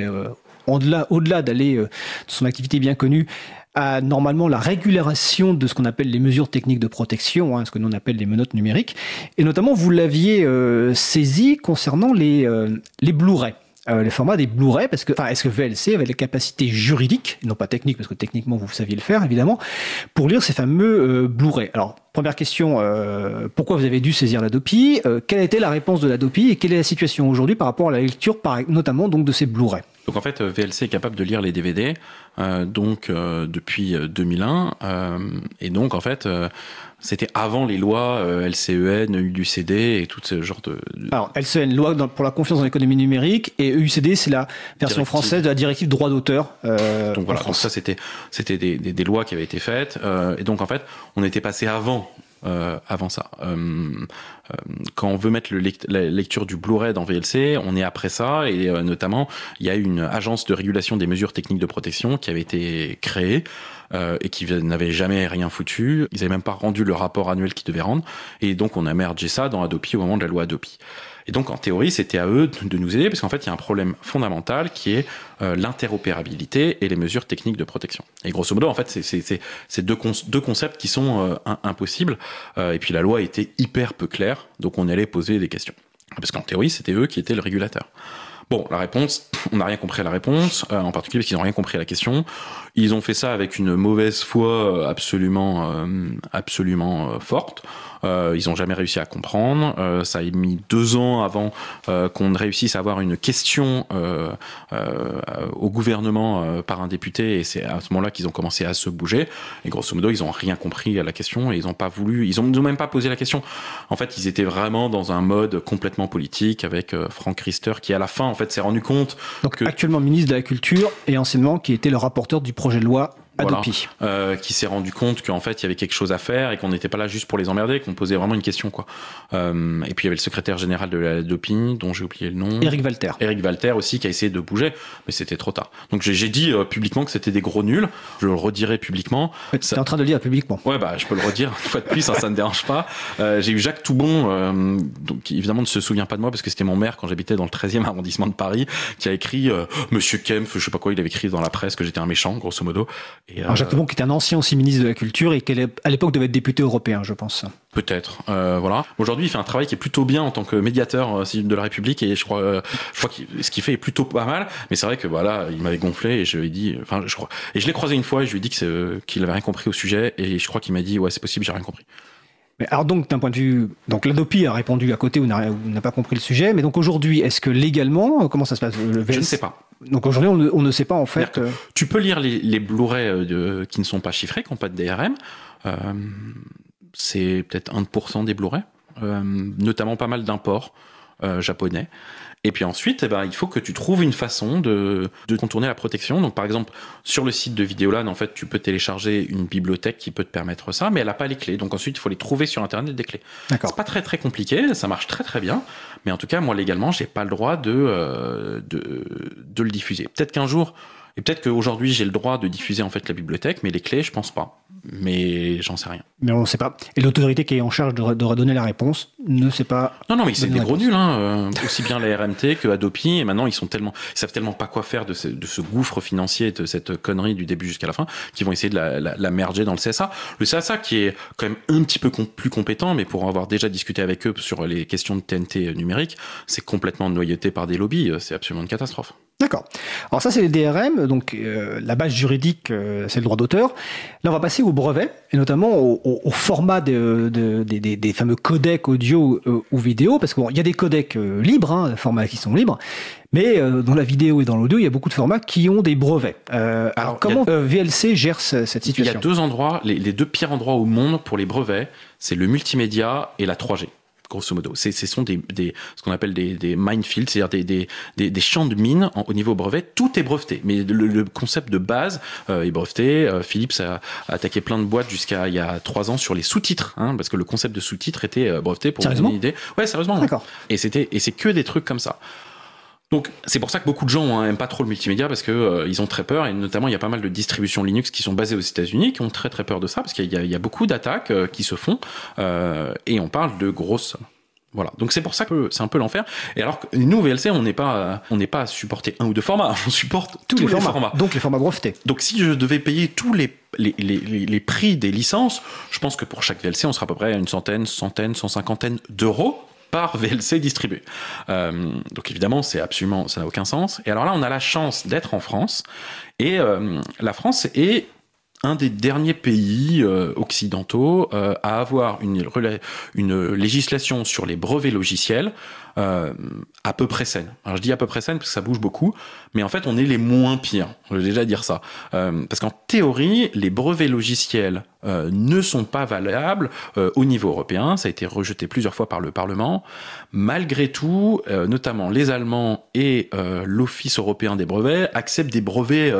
au-delà, au-delà d'aller euh, de son activité bien connue, à normalement la régulation de ce qu'on appelle les mesures techniques de protection, hein, ce que l'on appelle les menottes numériques. Et notamment, vous l'aviez euh, saisi concernant les, euh, les Blu-ray. Les formats des Blu-ray, parce que, enfin, est-ce que VLC avait les capacités juridiques, non pas techniques, parce que techniquement vous saviez le faire évidemment, pour lire ces fameux Blu-ray? Alors, première question, pourquoi vous avez dû saisir la DOPI Quelle a été la réponse de la DOPI et quelle est la situation aujourd'hui par rapport à la lecture, notamment donc de ces Blu-ray? Donc en fait, VLC est capable de lire les DVD euh, donc euh, depuis 2001 euh, et donc en fait c'était avant les lois LCEN, UCD et tout ce genre de. Alors LCEN, loi pour la confiance dans l'économie numérique et UCD c'est la version française de la directive droit d'auteur. donc voilà, donc ça c'était c'était des, des, des, lois qui avaient été faites et donc en fait on était passé avant euh, avant ça. Euh, euh, quand on veut mettre le la lecture du Blu-ray dans VLC, on est après ça, et notamment, il y a une agence de régulation des mesures techniques de protection qui avait été créée et qui n'avait jamais rien foutu. Ils n'avaient même pas rendu le rapport annuel qu'ils devaient rendre, et donc on a mergé ça dans Adopi au moment de la loi Adopi. Et donc, en théorie, c'était à eux de nous aider, parce qu'en fait, il y a un problème fondamental qui est euh, l'interopérabilité et les mesures techniques de protection. Et grosso modo, en fait, c'est deux, deux concepts qui sont euh, impossibles. Euh, et puis, la loi était hyper peu claire, donc on allait poser des questions. Parce qu'en théorie, c'était eux qui étaient le régulateur. Bon, la réponse, on n'a rien compris à la réponse, en particulier parce qu'ils n'ont rien compris à la question. Ils ont fait ça avec une mauvaise foi absolument, absolument forte. Euh, ils n'ont jamais réussi à comprendre. Euh, ça a mis deux ans avant euh, qu'on réussisse à avoir une question au gouvernement par un député, et c'est à ce moment-là qu'ils ont commencé à se bouger. Et grosso modo, ils n'ont rien compris à la question et ils n'ont pas voulu, ils n'ont même pas posé la question. En fait, ils étaient vraiment dans un mode complètement politique avec Frank Riester qui, à la fin, en fait, s'est rendu compte. Donc, actuellement ministre de la Culture et anciennement qui était le rapporteur du projet de loi Adopi. Euh, qui s'est rendu compte qu'en fait il y avait quelque chose à faire et qu'on n'était pas là juste pour les emmerder, qu'on posait vraiment une question quoi. Euh, et puis il y avait le secrétaire général de l'Adopi, dont j'ai oublié le nom. Eric Walter. Eric Walter aussi qui a essayé de bouger, mais c'était trop tard. Donc j'ai dit euh, publiquement que c'était des gros nuls. Je le redirai publiquement. tu es en train de le dire publiquement. Ouais bah je peux le redire une fois de plus, hein, ça ne dérange pas. Euh, j'ai eu Jacques Toubon, euh, donc évidemment ne se souvient pas de moi parce que c'était mon maire quand j'habitais dans le 13e <laughs> arrondissement de Paris, qui a écrit Monsieur Kempf, je sais pas quoi, il avait écrit dans la presse que j'étais un méchant grosso modo. Et, Alors Jacques Toubon qui était un ancien aussi ministre de la Culture et qui à l'époque devait être député européen, je pense. Peut-être, euh, voilà. Aujourd'hui, il fait un travail qui est plutôt bien en tant que médiateur euh, de la République et je crois, euh, je crois que ce qu'il fait est plutôt pas mal. Mais c'est vrai que voilà, il m'avait gonflé et je lui ai dit, enfin, je crois, et je l'ai croisé une fois et je lui ai dit que qu'il avait rien compris au sujet et je crois qu'il m'a dit ouais, c'est possible, j'ai rien compris. Mais alors donc d'un point de vue, donc l'Adopi a répondu à côté ou n'a pas compris le sujet, mais donc aujourd'hui, est-ce que légalement, comment ça se passe Je ne sais pas. Donc aujourd'hui, on, ne sait pas en fait. Tu peux lire les, les Blu-ray qui ne sont pas chiffrés, qui n'ont pas de DRM. Euh, c'est peut-être 1% des Blu-ray, euh, notamment pas mal d'imports euh, japonais. Et puis ensuite, eh ben, il faut que tu trouves une façon de, de, contourner la protection. Donc, par exemple, sur le site de Vidéolan, en fait, tu peux télécharger une bibliothèque qui peut te permettre ça, mais elle n'a pas les clés. Donc ensuite, il faut les trouver sur Internet des clés. C'est pas très très compliqué, ça marche très très bien. Mais en tout cas, moi légalement, j'ai pas le droit de, euh, de, de le diffuser. Peut-être qu'un jour, et peut-être qu'aujourd'hui j'ai le droit de diffuser en fait la bibliothèque, mais les clés, je pense pas. Mais j'en sais rien. Mais on ne sait pas. Et l'autorité qui est en charge de, redonner la réponse ne sait pas. Non, non, mais c'est des gros nuls, hein. Euh, aussi bien la RMT que Adopi. Et maintenant, ils sont tellement, ils savent tellement pas quoi faire de ce, de ce gouffre financier, de cette connerie du début jusqu'à la fin, qu'ils vont essayer de la, la, merger dans le CSA. Le CSA qui est quand même un petit peu plus compétent, mais pour avoir déjà discuté avec eux sur les questions de TNT numérique, c'est complètement noyauté par des lobbies. C'est absolument une catastrophe. D'accord. Alors ça, c'est les DRM, donc euh, la base juridique, euh, c'est le droit d'auteur. Là, on va passer au brevet, et notamment au, au- au format de- de- des- des, des fameux codecs audio euh, ou vidéo, parce qu'il y a des codecs libres, hein, des formats qui sont libres, mais euh, dans la vidéo et dans l'audio, il y a beaucoup de formats qui ont des brevets. Euh, alors, Alors, comment VLC gère ce- cette Il y a situation? deux endroits, les, les deux pires endroits au monde pour les brevets, c'est le multimédia et la 3G. Grosso modo, c'est, ce sont des, des- ce qu'on appelle des, des minefields, c'est-à-dire des, des, des, des champs de mines en- au niveau brevet. Tout est breveté, mais le, le concept de base euh, est breveté. Euh, Philips a, a attaqué plein de boîtes jusqu'à il y a trois ans sur les sous-titres, hein, parce que le concept de sous-titres était euh, breveté pour vous donner Sérieusement une idée. Ouais, sérieusement. D'accord. Et c'était et c'est que des trucs comme ça. Donc c'est pour ça que beaucoup de gens n'aiment pas trop le multimédia parce que euh, ils ont très peur et notamment il y a pas mal de distributions Linux qui sont basées aux États-Unis qui ont très très peur de ça parce qu'il y, a- il y a beaucoup d'attaques euh, qui se font euh, et on parle de grosses sommes. Voilà, donc c'est pour ça que c'est un peu l'enfer. Et alors que nous VLC on n'est pas on n'est pas à supporter un ou deux formats, <laughs> on supporte Tous, les, formats. Donc les formats brevetés. donc si je devais payer tous les, les, les, les- les prix des licences, je pense que pour chaque VLC, on sera à peu près à une centaine, centaine, cent cinquantaine d'euros par VLC distribué. Euh, donc évidemment, c'est absolument, ça n'a aucun sens. Et alors là, on a la chance d'être en France. Et euh, la France est un des derniers pays euh, occidentaux à avoir une législation sur les brevets logiciels euh, à peu près saine. Alors je dis à peu près saine parce que ça bouge beaucoup, mais en fait on est les moins pires. Je vais déjà dire ça. Euh, parce qu'en théorie, les brevets logiciels euh, ne sont pas valables euh, au niveau européen. Ça a été rejeté plusieurs fois par le Parlement. Malgré tout, euh, notamment les Allemands et euh, l'Office européen des brevets acceptent des brevets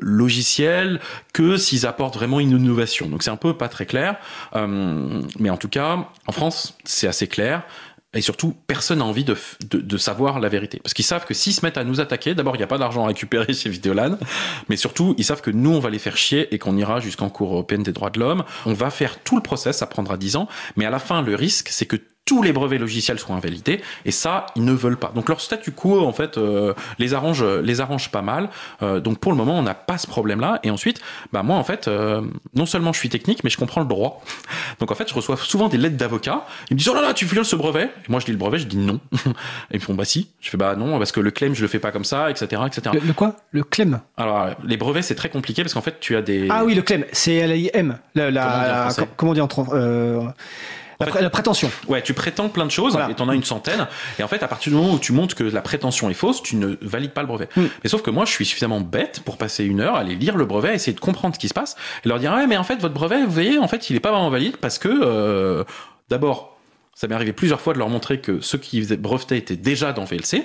logiciels que s'ils apportent vraiment une innovation. Donc c'est un peu pas très clair. Mais en tout cas, en France, c'est assez clair. Et surtout, personne n'a envie de, de, de savoir la vérité. Parce qu'ils savent que s'ils se mettent à nous attaquer, d'abord, il n'y a pas d'argent à récupérer <laughs> chez Vidéolan, mais surtout, ils savent que nous, on va les faire chier et qu'on ira jusqu'en Cour européenne des droits de l'homme. On va faire tout le process, ça prendra 10 ans, mais à la fin, le risque, c'est que tous les brevets logiciels seront invalidés, et ça, ils ne veulent pas. Donc leur statu quo, en fait, euh, les, arrange, les arrange pas mal. Euh, donc pour le moment, on n'a pas ce problème-là. Et ensuite, bah moi, en fait, euh, non seulement je suis technique, mais je comprends le droit. <laughs> Donc en fait, je reçois souvent des lettres d'avocats. Ils me disent, oh là là, tu violes ce brevet. Et moi, je dis le brevet, je dis non. et <laughs> ils me font, bah si. Je fais, bah non, parce que le claim, je le fais pas comme ça, etc., etc. Le, le quoi? Le clem? Alors, les brevets, c'est très compliqué parce qu'en fait, tu as des. Ah oui, le clem, c'est L-I-M. La, la- Comment on dit en comment on dit en euh, la, fait- la prétention. Ouais, tu prétends plein de choses Voilà. et t'en as une centaine. Et en fait, à partir du moment où tu montres que la prétention est fausse, tu ne valides pas le brevet. Mm. Mais sauf que moi, je suis suffisamment bête pour passer une heure, aller lire le brevet, essayer de comprendre ce qui se passe et leur dire ouais, mais en fait, votre brevet, vous voyez, en fait, il est pas vraiment valide parce que euh, d'abord, ça m'est arrivé plusieurs fois de leur montrer que ceux qui brevetaient étaient déjà dans VLC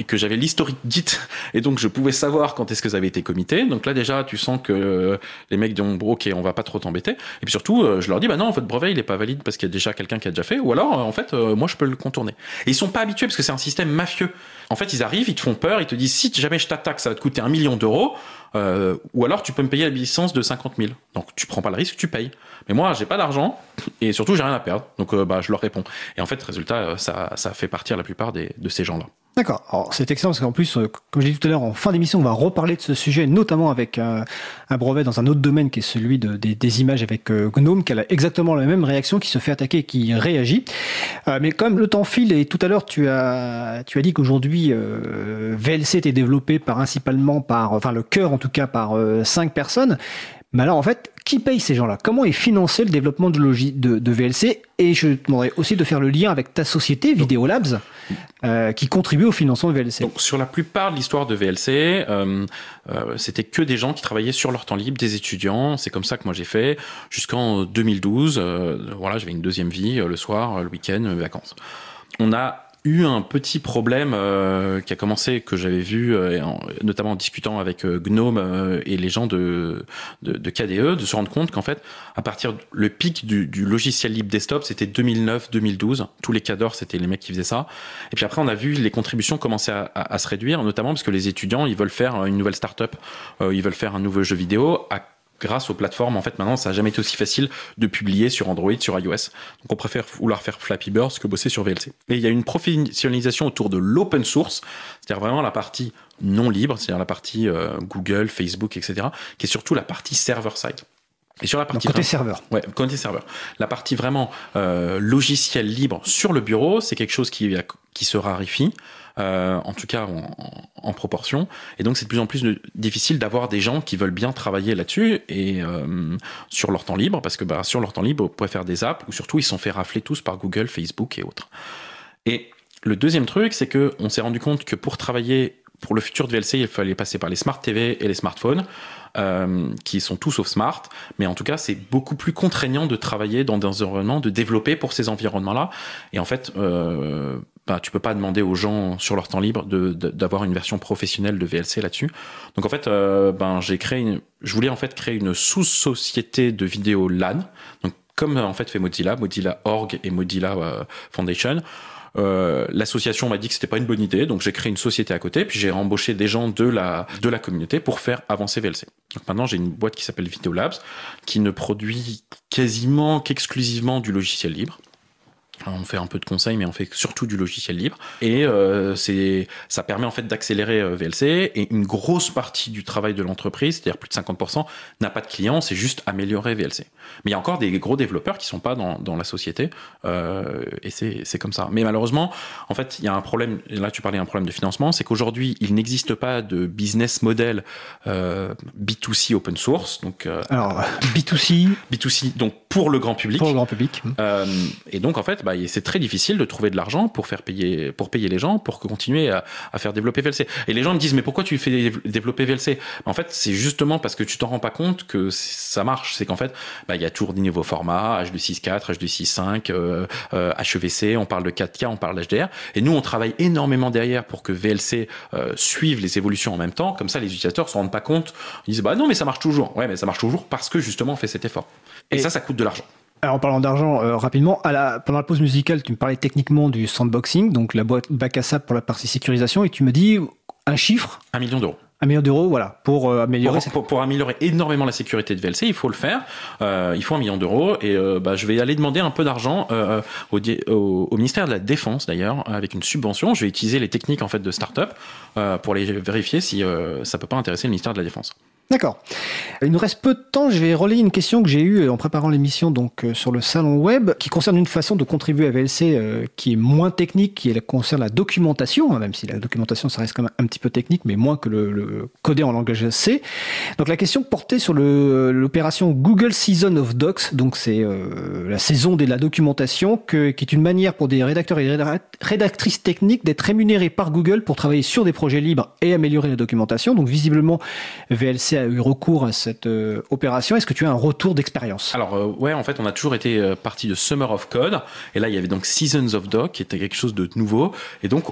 et que j'avais l'historique Git et donc je pouvais savoir quand est-ce que ça avait été comité. Donc là déjà tu sens que euh, les mecs disent bon ok on va pas trop t'embêter. Et puis surtout euh, je leur dis bah non votre brevet il est pas valide parce qu'il y a déjà quelqu'un qui a déjà fait ou alors euh, en fait moi je peux le contourner. Et ils sont pas habitués parce que c'est un système mafieux. En fait ils arrivent, ils te font peur, ils te disent si jamais je t'attaque ça va te coûter un million d'euros ou alors tu peux me payer la licence de 50 000. Donc tu prends pas le risque, tu payes. Mais moi j'ai pas d'argent et surtout j'ai rien à perdre. Donc euh, bah je leur réponds. Et en fait résultat euh, ça ça fait partir la plupart des, de ces gens là. D'accord. Alors c'est excellent parce qu'en plus, euh, comme je l'ai dit tout à l'heure, en fin d'émission, on va reparler de ce sujet, notamment avec un, brevet dans un autre domaine qui est celui de- des, images avec Gnome, qui a exactement la même réaction, qui se fait attaquer et qui réagit. Mais comme le temps file, et tout à l'heure, tu as, tu as dit qu'aujourd'hui, VLC était développé principalement par, enfin le cœur en tout cas, par cinq personnes. Mais alors en fait, qui paye ces gens-là? Comment est financé le développement de, logi- de, de VLC Et je te demanderais aussi de faire le lien avec ta société, Videolabs, euh, qui contribue au financement de VLC. Donc sur la plupart de l'histoire de VLC, euh, euh, c'était que des gens qui travaillaient sur leur temps libre, des étudiants. C'est comme ça que moi j'ai fait jusqu'en 2012. euh, voilà, j'avais une deuxième vie le soir, le week-end, vacances. On a eu un petit problème euh, qui a commencé que j'avais vu euh, notamment en discutant avec euh, Gnome euh, et les gens de, de, de KDE de se rendre compte qu'en fait à partir le pic du, du logiciel libre desktop c'était 2009-2012 tous les cadors c'était les mecs qui faisaient ça. Et puis après on a vu les contributions commencer à, à- à se réduire notamment parce que les étudiants ils veulent faire une nouvelle startup euh, ils veulent faire un nouveau jeu vidéo. À grâce aux plateformes, en fait, maintenant, ça n'a jamais été aussi facile de publier sur Android, sur iOS. Donc, on préfère vouloir faire Flappy Bird que bosser sur VLC. Et il y a une professionnalisation autour de l'open source, c'est-à-dire vraiment la partie non libre, c'est-à-dire la partie euh, Google, Facebook, etc., qui est surtout la partie server-side. Et sur la Donc partie côté vraiment- serveur. Ouais, côté serveur. La partie vraiment euh, logiciel libre sur le bureau, c'est quelque chose qui, qui se raréfie, euh, en tout cas en, proportion. Et donc c'est de plus en plus de- difficile d'avoir des gens qui veulent bien travailler là-dessus et euh, sur leur temps libre, parce que bah, sur leur temps libre, vous pouvez faire des apps, ou surtout ils sont fait rafler tous par Google, Facebook et autres. Et le deuxième truc, c'est que on s'est rendu compte que pour travailler pour le futur de VLC, il fallait passer par les smart TV et les smartphones, euh, qui sont tous sauf smart. Mais en tout cas, c'est beaucoup plus contraignant de travailler dans des environnements, de développer pour ces environnements-là. Et en fait, euh, bah, tu peux pas demander aux gens sur leur temps libre de- de- d'avoir une version professionnelle de VLC là-dessus. Donc en fait, euh, ben j'ai créé, une, je voulais en fait créer une sous-société de vidéo LAN. Donc comme en fait fait Mozilla, Mozilla Org et Mozilla euh, Foundation. Euh, L'association m'a dit que c'était pas une bonne idée, donc j'ai créé une société à côté, puis j'ai embauché des gens de la, de la communauté pour faire avancer VLC. Donc maintenant j'ai une boîte qui s'appelle Video Labs, qui ne produit quasiment qu'exclusivement du logiciel libre. On fait un peu de conseils, mais on fait surtout du logiciel libre. Et euh, c'est, ça permet en fait d'accélérer euh, VLC. Et une grosse partie du travail de l'entreprise, c'est-à-dire plus de 50%, n'a pas de clients, c'est juste améliorer VLC. Mais il y a encore des gros développeurs qui sont pas dans, dans la société, euh, et c'est, c'est comme ça. Mais malheureusement, en fait, il y a un problème. Là, tu parlais d'un problème de financement, c'est qu'aujourd'hui, il n'existe pas de business model euh, B2C open source, donc euh, Alors, B2C B2C, donc pour le grand public. pour le grand public. Euh, et donc en fait, bah, c'est très difficile de trouver de l'argent pour faire payer, pour payer les gens, pour continuer à, à faire développer VLC. Et les gens me disent mais pourquoi tu fais dé- développer VLC En fait, c'est justement parce que tu t'en rends pas compte que ça marche. C'est qu'en fait, bah, il y a toujours des nouveaux formats, H264, H265, euh, euh, HEVC, on parle de 4K, on parle d'HDR. Et nous, on travaille énormément derrière pour que VLC euh, suive les évolutions en même temps. Comme ça, les utilisateurs se rendent pas compte. Ils disent bah non mais ça marche toujours. Ouais mais ça marche toujours parce que justement on fait cet effort. Et, Et- ça, ça coûte de l'argent. Alors en parlant d'argent, euh, rapidement, à la, pendant la pause musicale, tu me parlais techniquement du sandboxing, donc la boîte bac à sable pour la partie sécurisation, et tu me dis un chiffre, Un million d'euros. un million d'euros, voilà, pour euh, améliorer. Pour, pour- pour améliorer énormément la sécurité de VLC, il faut le faire. Euh, il faut un million d'euros et euh, bah, je vais aller demander un peu d'argent au, di- au- au ministère de la Défense d'ailleurs avec une subvention. Je vais utiliser les techniques en fait de start-up pour les vérifier si ça peut pas intéresser le ministère de la Défense. D'accord. Il nous reste peu de temps. Je vais relayer une question que j'ai eue en préparant l'émission donc euh, sur le salon web, qui concerne une façon de contribuer à VLC euh, qui est moins technique, qui concerne la documentation, hein, même si la documentation ça reste quand même un petit peu technique, mais moins que le, le coder en langage C. Donc la question portait sur l'opération Google Season of Docs. Donc c'est euh, la saison de la documentation, qui est une manière pour des rédacteurs et rédac- rédactrices techniques d'être rémunérés par Google pour travailler sur des projets libres et améliorer la documentation. Donc visiblement VLC eu recours à cette euh, opération. Est-ce que tu as un retour d'expérience? Alors euh, ouais, en fait, on a toujours été euh, parti de Summer of Code, et là il y avait donc Seasons of Doc, qui était quelque chose de nouveau, et donc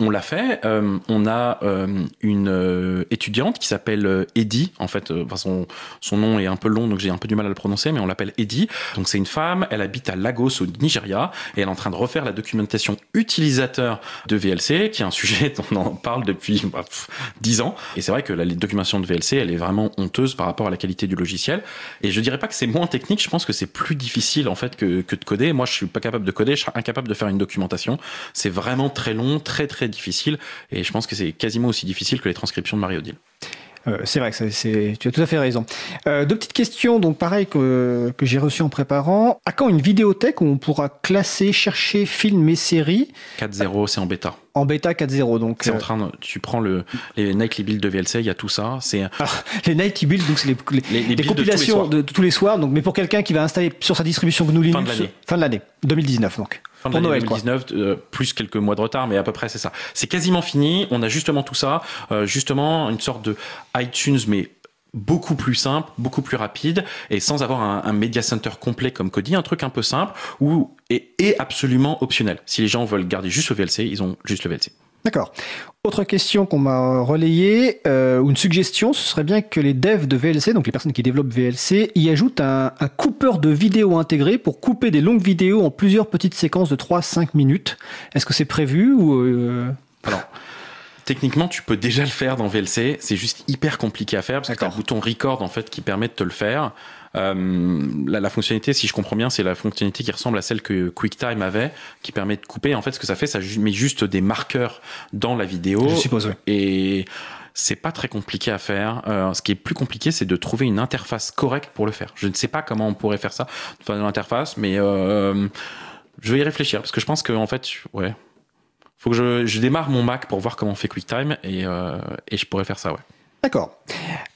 on, l'a fait. Euh, on a une étudiante qui s'appelle Eddie, en fait, son, son nom est un peu long, donc j'ai un peu du mal à le prononcer, mais on l'appelle Eddie. Donc c'est une femme, elle habite à Lagos au Nigeria, et elle est en train de refaire la documentation utilisateur de VLC, qui est un sujet <laughs> dont on en parle depuis bah, pff, 10 ans. Et c'est vrai que la documentation de VLC, elle est vraiment honteuse par rapport à la qualité du logiciel. Et je dirais pas que c'est moins technique, je pense que c'est plus difficile en fait que, que de coder. Moi, je suis pas capable de coder, je serais incapable de faire une documentation. C'est vraiment très long, très très difficile. Et je pense que c'est quasiment aussi difficile que les transcriptions de Mario Deal. Euh, c'est vrai que c'est- tu as tout à fait raison. Euh, deux petites questions, donc pareil que, que j'ai reçues en préparant. À quand une vidéothèque où on pourra classer, chercher films et séries 4.0, c'est en bêta. en bêta 4.0 Donc C'est euh, en train de, tu prends le, les nightly builds de VLC, il y a tout ça. C'est les night builds, donc c'est les, les- les, les les builds de tous les compilations soirs. de, de tous les soirs. Donc, mais pour quelqu'un qui va installer sur sa distribution GNU Linux Fin de l'année. fin de l'année 2019 donc. Fin de Pour l'année Noël, quoi. 2019, euh, plus quelques mois de retard, mais à peu près c'est ça. C'est quasiment fini. On a justement tout ça, euh, justement une sorte de iTunes, mais beaucoup plus simple, beaucoup plus rapide, et sans avoir un, un media center complet comme Kodi, un truc un peu simple ou et, et absolument optionnel. Si les gens veulent garder juste le VLC, ils ont juste le VLC. D'accord. Autre question qu'on m'a relayée, euh, ou une suggestion, ce serait bien que les devs de VLC, donc les personnes qui développent VLC, y ajoutent un, un coupeur de vidéo intégré pour couper des longues vidéos en plusieurs petites séquences de 3-5 minutes. Est-ce que c'est prévu ou euh, Alors, techniquement, tu peux déjà le faire dans VLC. C'est juste hyper compliqué à faire parce que tu as un bouton record en fait qui permet de te le faire. Euh, la, la fonctionnalité, si je comprends bien, c'est la fonctionnalité qui ressemble à celle que QuickTime avait, qui permet de couper. En fait, ce que ça fait, ça met juste des marqueurs dans la vidéo. Je suppose, oui. Et c'est pas très compliqué à faire. Euh, ce qui est plus compliqué, c'est de trouver une interface correcte pour le faire. Je ne sais pas comment on pourrait faire ça, enfin l'interface, mais euh, je vais y réfléchir parce que je pense que en fait, ouais, faut que je, je démarre mon Mac pour voir comment on fait QuickTime et, euh, et je pourrais faire ça, ouais. D'accord.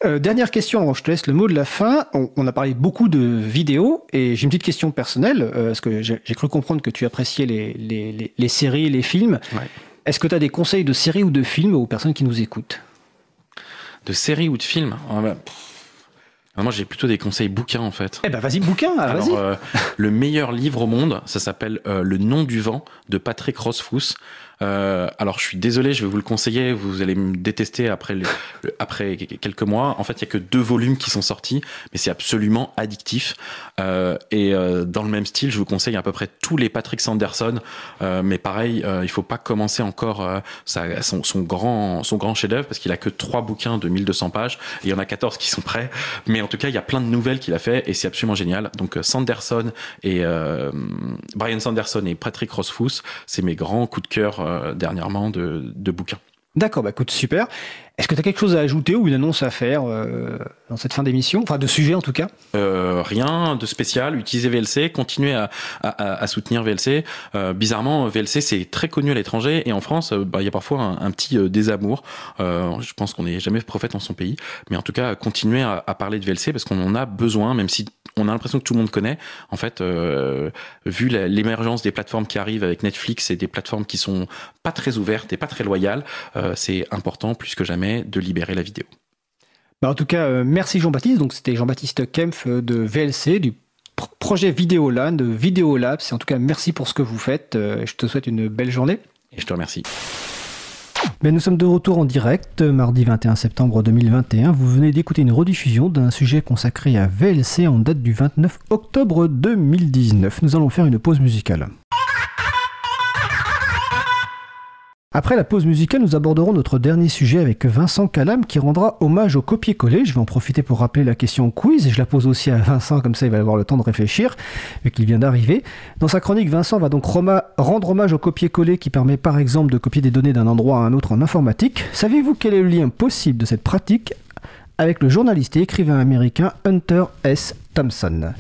Euh, dernière question, je te laisse le mot de la fin. On, on a parlé beaucoup de vidéos et j'ai une petite question personnelle, euh, parce que j'ai cru comprendre que tu appréciais les, les, les, les séries, les films. Ouais. Est-ce que tu as des conseils de séries ou de films aux personnes qui nous écoutent? De séries ou de films? Ah bah. Moi, j'ai plutôt des conseils bouquins en fait. Eh ben vas-y, bouquin, vas-y. Alors, euh, le meilleur livre au monde, ça s'appelle Le nom du vent de Patrick Rothfuss. Euh, alors, je suis désolé, je vais vous le conseiller. Vous allez me détester après, le- le- après quelques mois. En fait, il y a que deux volumes qui sont sortis, mais c'est absolument addictif. Euh, et euh, dans le même style, je vous conseille à peu près tous les Patrick Sanderson. Euh, mais pareil, euh, il faut pas commencer encore euh, sa- son, son grand, son grand chef-d'œuvre parce qu'il a que trois bouquins de 1200 pages. Il y en a 14 qui sont prêts. Mais en tout cas, il y a plein de nouvelles qu'il a fait et c'est absolument génial. Donc Sanderson et Brian Sanderson et Patrick Rothfuss, c'est mes grands coups de cœur dernièrement de, de bouquins. D'accord, bah écoute, super. Est-ce que tu as quelque chose à ajouter ou une annonce à faire euh, dans cette fin d'émission? Enfin, de sujet en tout cas Euh, rien de spécial. Utilisez VLC, continuez à, soutenir VLC. Euh, bizarrement, VLC c'est très connu à l'étranger et en France, bah, il y a parfois un, petit désamour. Je pense qu'on n'est jamais prophète en son pays, mais en tout cas, continuez à, parler de VLC parce qu'on en a besoin, même si on a l'impression que tout le monde connaît. En fait, vu l'émergence des plateformes qui arrivent avec Netflix et des plateformes qui sont pas très ouvertes et pas très loyales, c'est important plus que jamais de libérer la vidéo. Bah, en tout cas, euh, merci Jean-Baptiste. Donc, c'était Jean-Baptiste Kempf euh, de VLC, du pr- projet Vidéoland, de en tout cas, merci pour ce que vous faites. Euh, je te souhaite une belle journée. Et je te remercie. Mais nous sommes de retour en direct, mardi 21 septembre 2021. Vous venez d'écouter une rediffusion d'un sujet consacré à VLC en date du 29 octobre 2019. Nous allons faire une pause musicale. Après la pause musicale, nous aborderons notre dernier sujet avec Vincent Calam qui rendra hommage au copier-coller. Je vais en profiter pour rappeler la question quiz et je la pose aussi à Vincent, comme ça il va avoir le temps de réfléchir, vu qu'il vient d'arriver. Dans sa chronique, Vincent va donc rendre hommage au copier-coller qui permet par exemple de copier des données d'un endroit à un autre en informatique. Savez-vous quel est le lien possible de cette pratique avec le journaliste et écrivain américain Hunter S. Thompson?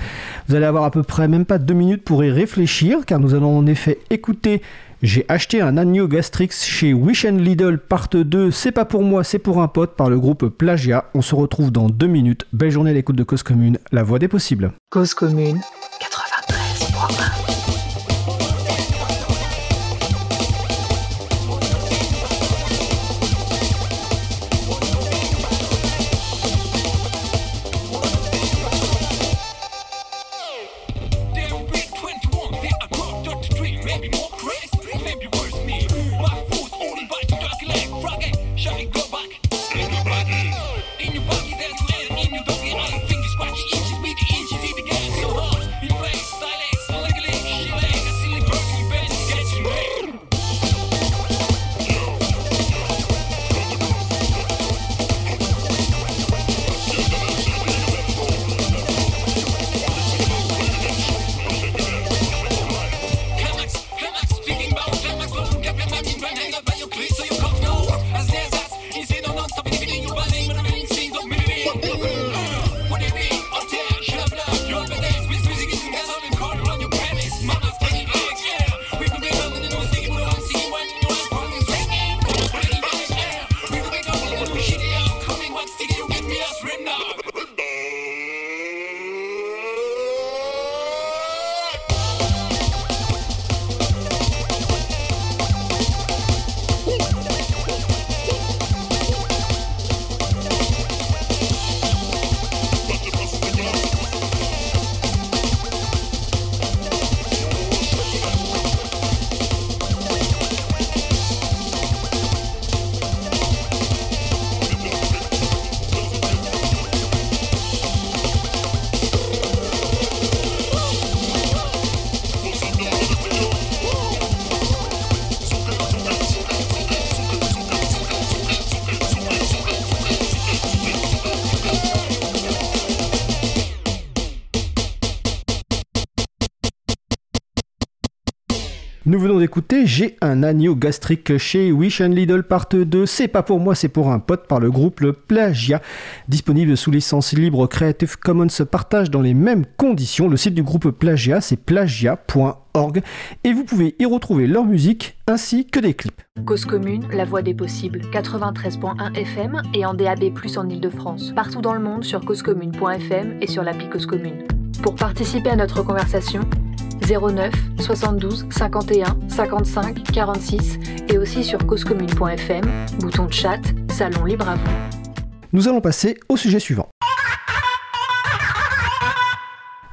Vous allez avoir à peu près même pas deux minutes pour y réfléchir, car nous allons en effet écouter j'ai acheté un agneau Gastrix chez Wish and Lidl part 2, c'est pas pour moi, c'est pour un pote par le groupe Plagia. On se retrouve dans deux minutes. Belle journée à l'écoute de Cause Commune, la voix des possibles. Cause commune 93.1. J'ai un agneau gastrique chez Wish and Lidl part 2. C'est pas pour moi, c'est pour un pote par le groupe Le Plagia. Disponible sous licence libre Creative Commons partage dans les mêmes conditions. Le site du groupe Plagia, c'est plagia.org et vous pouvez y retrouver leur musique ainsi que des clips. Cause commune, la voix des possibles. 93.1 FM et en DAB+, en Ile-de-France. Partout dans le monde sur causecommune.fm et sur l'appli Cause Commune. Pour participer à notre conversation, 09 72 51 55 46 et aussi sur causecommune.fm, bouton de chat, salon libre à vous. Nous allons passer au sujet suivant.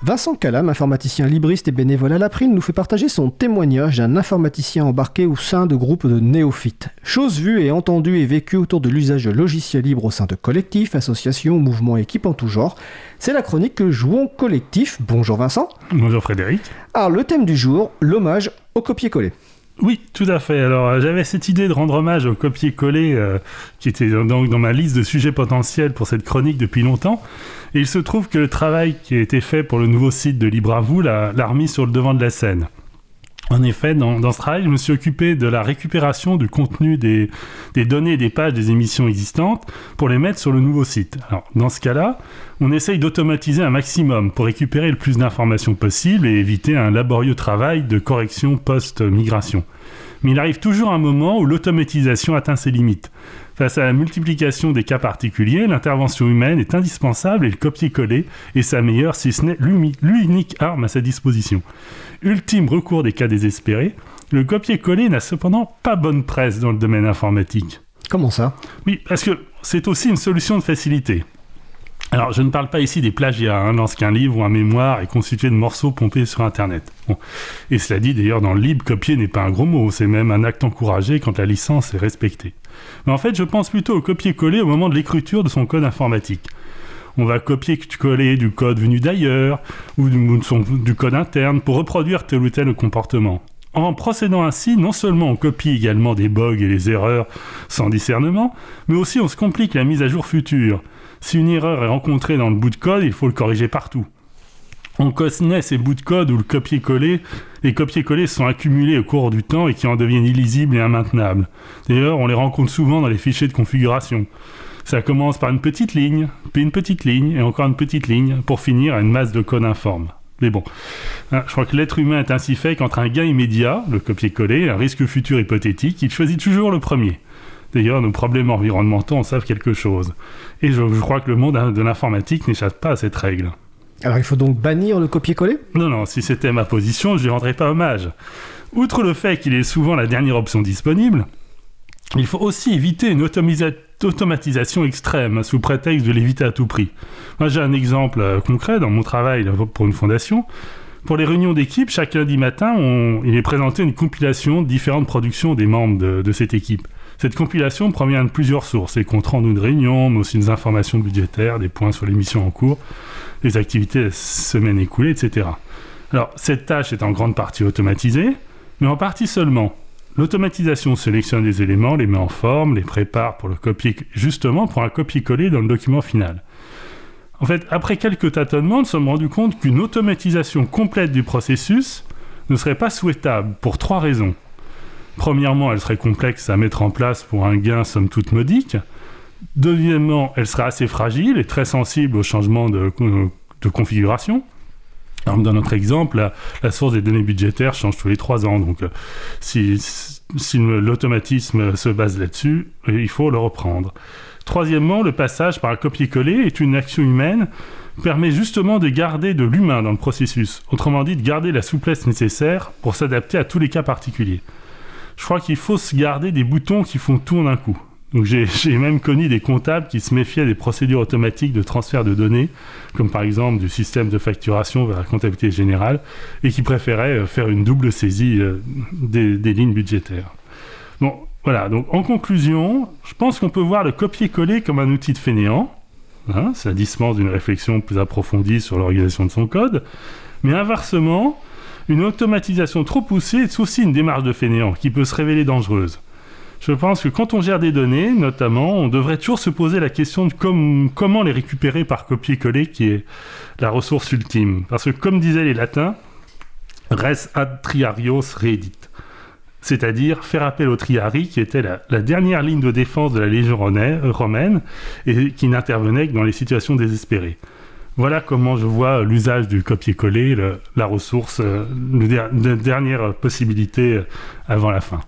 Vincent Calam, informaticien libriste et bénévole à l'April, nous fait partager son témoignage d'un informaticien embarqué au sein de groupes de néophytes. Chose vue et entendue et vécue autour de l'usage de logiciels libres au sein de collectifs, associations, mouvements, équipes en tout genre. C'est la chronique Jouons collectif. Bonjour Vincent. Bonjour Frédéric. Alors le thème du jour, l'hommage au copier-coller. Oui, tout à fait. Alors, euh, j'avais cette idée de rendre hommage au copier-coller euh, qui était donc dans ma liste de sujets potentiels pour cette chronique depuis longtemps. Et il se trouve que le travail qui a été fait pour le nouveau site de Libre à vous l'a remis sur le devant de la scène. En effet, dans, ce travail, je me suis occupé de la récupération du contenu des, données et des pages des émissions existantes pour les mettre sur le nouveau site. Dans ce cas-là, on essaye d'automatiser un maximum pour récupérer le plus d'informations possible et éviter un laborieux travail de correction post-migration. Mais il arrive toujours un moment où l'automatisation atteint ses limites. Face à la multiplication des cas particuliers, l'intervention humaine est indispensable et le copier-coller est sa meilleure, si ce n'est l'unique arme à sa disposition. Ultime recours des cas désespérés, le copier-coller n'a cependant pas bonne presse dans le domaine informatique. Comment ça? Oui, parce que c'est aussi une solution de facilité. Alors, je ne parle pas ici des plagiats, hein, lorsqu'un livre ou un mémoire est constitué de morceaux pompés sur Internet. Bon. Et cela dit, d'ailleurs, dans le libre, copier n'est pas un gros mot, c'est même un acte encouragé quand la licence est respectée. Mais en fait, je pense plutôt au copier-coller au moment de l'écriture de son code informatique. On va copier-coller du code venu d'ailleurs, ou du, code interne, pour reproduire tel ou tel comportement. En procédant ainsi, non seulement on copie également des bugs et les erreurs sans discernement, mais aussi on se complique la mise à jour future. Si une erreur est rencontrée dans le bout de code, il faut le corriger partout. On connaît ces bouts de code où le copier-coller, les copier-coller sont accumulés au cours du temps et qui en deviennent illisibles et immaintenables. D'ailleurs, on les rencontre souvent dans les fichiers de configuration. Ça commence par une petite ligne, puis une petite ligne, et encore une petite ligne, pour finir à une masse de code informe. Mais bon, hein, je crois que l'être humain est ainsi fait qu'entre un gain immédiat, le copier-coller, et un risque futur hypothétique, il choisit toujours le premier. D'ailleurs, nos problèmes environnementaux en savent quelque chose. Et je, crois que le monde de l'informatique n'échappe pas à cette règle. Alors il faut donc bannir le copier-coller? Non, non, si c'était ma position, je lui rendrais pas hommage. Outre le fait qu'il est souvent la dernière option disponible, il faut aussi éviter une automatisation extrême sous prétexte de l'éviter à tout prix. Moi, j'ai un exemple euh, concret dans mon travail pour une fondation. Pour les réunions d'équipe, chaque lundi matin, on- il est présenté une compilation de différentes productions des membres de, cette équipe. Cette compilation provient de plusieurs sources, les comptes rendus de réunion, mais aussi des informations budgétaires, des points sur les missions en cours, les activités de la semaine écoulée, etc. Alors, cette tâche est en grande partie automatisée, mais en partie seulement. L'automatisation sélectionne les éléments, les met en forme, les prépare pour le copier, justement pour un copier-coller dans le document final. En fait, après quelques tâtonnements, nous sommes rendus compte qu'une automatisation complète du processus ne serait pas souhaitable pour trois raisons. Premièrement, elle serait complexe à mettre en place pour un gain somme toute modique. Deuxièmement, elle serait assez fragile et très sensible aux changements de, de configuration. Dans notre exemple, la, source des données budgétaires change tous les trois ans. Donc, euh, si, l'automatisme se base là-dessus, euh, il faut le reprendre. Troisièmement, le passage par un copier-coller est une action humaine permet justement de garder de l'humain dans le processus. Autrement dit, de garder la souplesse nécessaire pour s'adapter à tous les cas particuliers. Je crois qu'il faut se garder des boutons qui font tout en un coup. Donc <laughs> j'ai même connu des comptables qui se méfiaient des procédures automatiques de transfert de données, comme par exemple du système de facturation vers la comptabilité générale, et qui préféraient euh, faire une double saisie euh, des, des lignes budgétaires. Bon, voilà, donc en conclusion, je pense qu'on peut voir le copier-coller comme un outil de fainéant, hein, ça dispense d'une réflexion plus approfondie sur l'organisation de son code, mais inversement, une automatisation trop poussée est aussi une démarche de fainéant qui peut se révéler dangereuse. Je pense que quand on gère des données, notamment, on devrait toujours se poser la question de com- comment les récupérer par copier-coller, qui est la ressource ultime. Parce que, comme disaient les latins, res ad triarios reedit, c'est-à-dire faire appel au triarii qui était la, dernière ligne de défense de la Légion romaine- et qui n'intervenait que dans les situations désespérées. Voilà comment je vois l'usage du copier-coller, le- la ressource, euh, la dernière possibilité euh, avant la fin.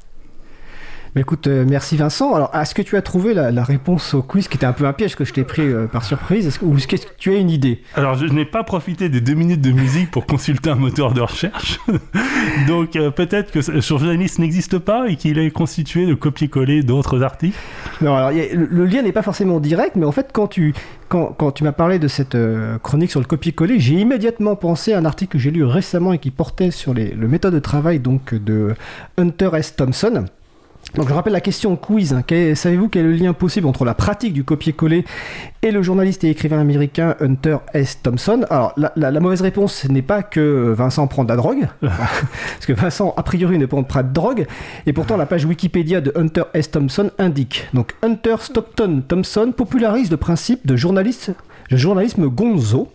Mais écoute, euh, merci Vincent. Alors, est-ce que tu as trouvé la, la réponse au quiz qui était un peu un piège que je t'ai pris euh, par surprise? Est-ce que- Ou est-ce que tu as une idée? Alors, je n'ai pas profité des deux minutes de musique pour consulter un moteur de recherche. <laughs> Donc, euh, peut-être que ce journaliste n'existe pas et qu'il est constitué de copier-coller d'autres articles. Non, alors, a- le, le lien n'est pas forcément direct, mais en fait, quand tu, quand, quand tu m'as parlé de cette euh, chronique sur le copier-coller, j'ai immédiatement pensé à un article que j'ai lu récemment et qui portait sur les, le méthode de travail donc, de Hunter S. Thompson. Donc je rappelle la question quiz. hein. Savez-vous quel est le lien possible entre la pratique du copier-coller et le journaliste et écrivain américain Hunter S. Thompson? Alors la, mauvaise réponse n'est pas que Vincent prend de la drogue, <laughs> parce que Vincent a priori ne prend pas de drogue, et pourtant la page Wikipédia de Hunter S. Thompson indique. Donc Hunter Stockton Thompson popularise le principe de journaliste le journalisme gonzo,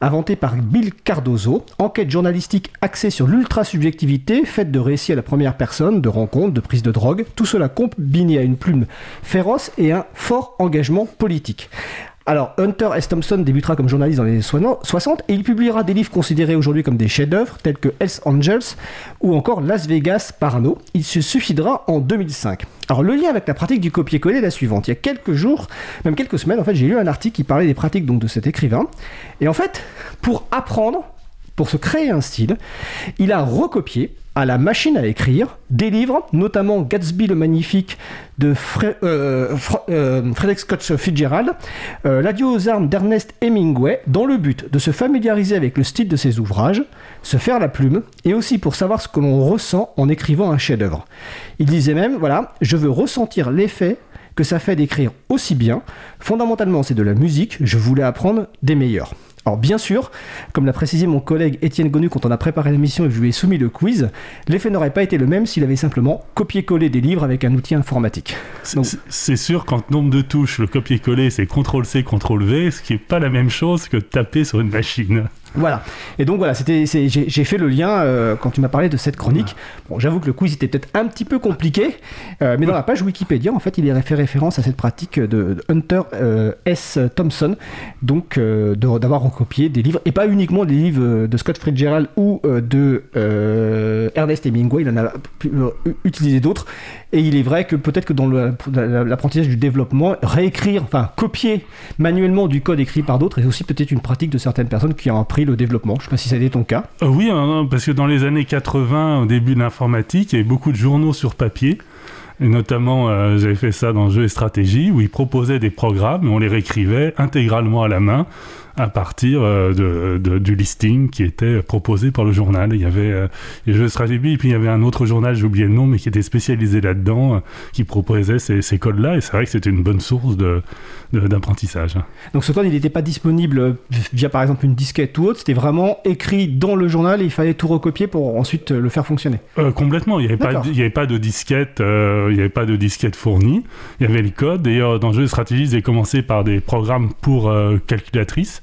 inventé par Bill Cardozo, enquête journalistique axée sur l'ultra-subjectivité, faite de récits à la première personne, de rencontres, de prises de drogue, tout cela combiné à une plume féroce et un fort engagement politique. Alors, Hunter S. Thompson débutera comme journaliste dans les années 60 et il publiera des livres considérés aujourd'hui comme des chefs-d'œuvre tels que Hells Angels ou encore Las Vegas Parano. Il se suicidera en 2005. Alors, le lien avec la pratique du copier-coller est la suivante. Il y a quelques jours, même quelques semaines, en fait, j'ai lu un article qui parlait des pratiques donc, de cet écrivain. Et en fait, pour apprendre, pour se créer un style, il a recopié à la machine à écrire des livres, notamment Gatsby le Magnifique de Fre- euh, euh, Frederick Scott Fitzgerald, euh, L'adieu aux armes d'Ernest Hemingway, dans le but de se familiariser avec le style de ses ouvrages, se faire la plume, et aussi pour savoir ce que l'on ressent en écrivant un chef-d'œuvre. Il disait même, voilà, je veux ressentir l'effet que ça fait d'écrire aussi bien. Fondamentalement, c'est de la musique, je voulais apprendre des meilleurs. Alors bien sûr, comme l'a précisé mon collègue Étienne Gonu quand on a préparé l'émission et que je lui ai soumis le quiz, l'effet n'aurait pas été le même s'il avait simplement copié-collé des livres avec un outil informatique. C'est- sûr qu'en nombre de touches, le copier-coller, c'est CTRL-C, CTRL-V, ce qui n'est pas la même chose que taper sur une machine. Voilà. Et donc voilà, c'était, j'ai, fait le lien euh, quand tu m'as parlé de cette chronique. Bon, j'avoue que le quiz était peut-être un petit peu compliqué, euh, mais dans la page Wikipédia, en fait, il est fait référence à cette pratique de, de Hunter euh, S. Thompson, donc d'avoir recopié des livres, et pas uniquement des livres de Scott Fitzgerald ou de Ernest Hemingway, il en a utilisé d'autres. Et il est vrai que peut-être que dans l'apprentissage du développement, réécrire, enfin copier manuellement du code écrit par d'autres est aussi peut-être une pratique de certaines personnes qui ont appris le développement. Je ne sais pas si ça ton cas. Euh, oui, hein, non, parce que dans les années 80, au début de l'informatique, il y avait beaucoup de journaux sur papier. Et notamment, euh, j'avais fait ça dans Jeux et Stratégie, où ils proposaient des programmes on les réécrivait intégralement à la main à partir euh, de, de- du listing qui était proposé par le journal. Il y avait les Jeux et Stratégie, et puis il y avait un autre journal, j'ai oublié le nom, mais qui était spécialisé là-dedans, euh, qui proposait ces, ces codes-là. Et c'est vrai que c'était une bonne source de- de- d'apprentissage. Donc ce code, il n'était pas disponible via par exemple une disquette ou autre. C'était vraiment écrit dans le journal et il fallait tout recopier pour ensuite le faire fonctionner. Euh, complètement, il n'y avait, pas de- avait pas de disquette, euh, il y avait pas de disquette fournie. Il y avait le code. D'ailleurs, dans le jeu de stratégie, ils avaient commencé par des programmes pour euh, calculatrice.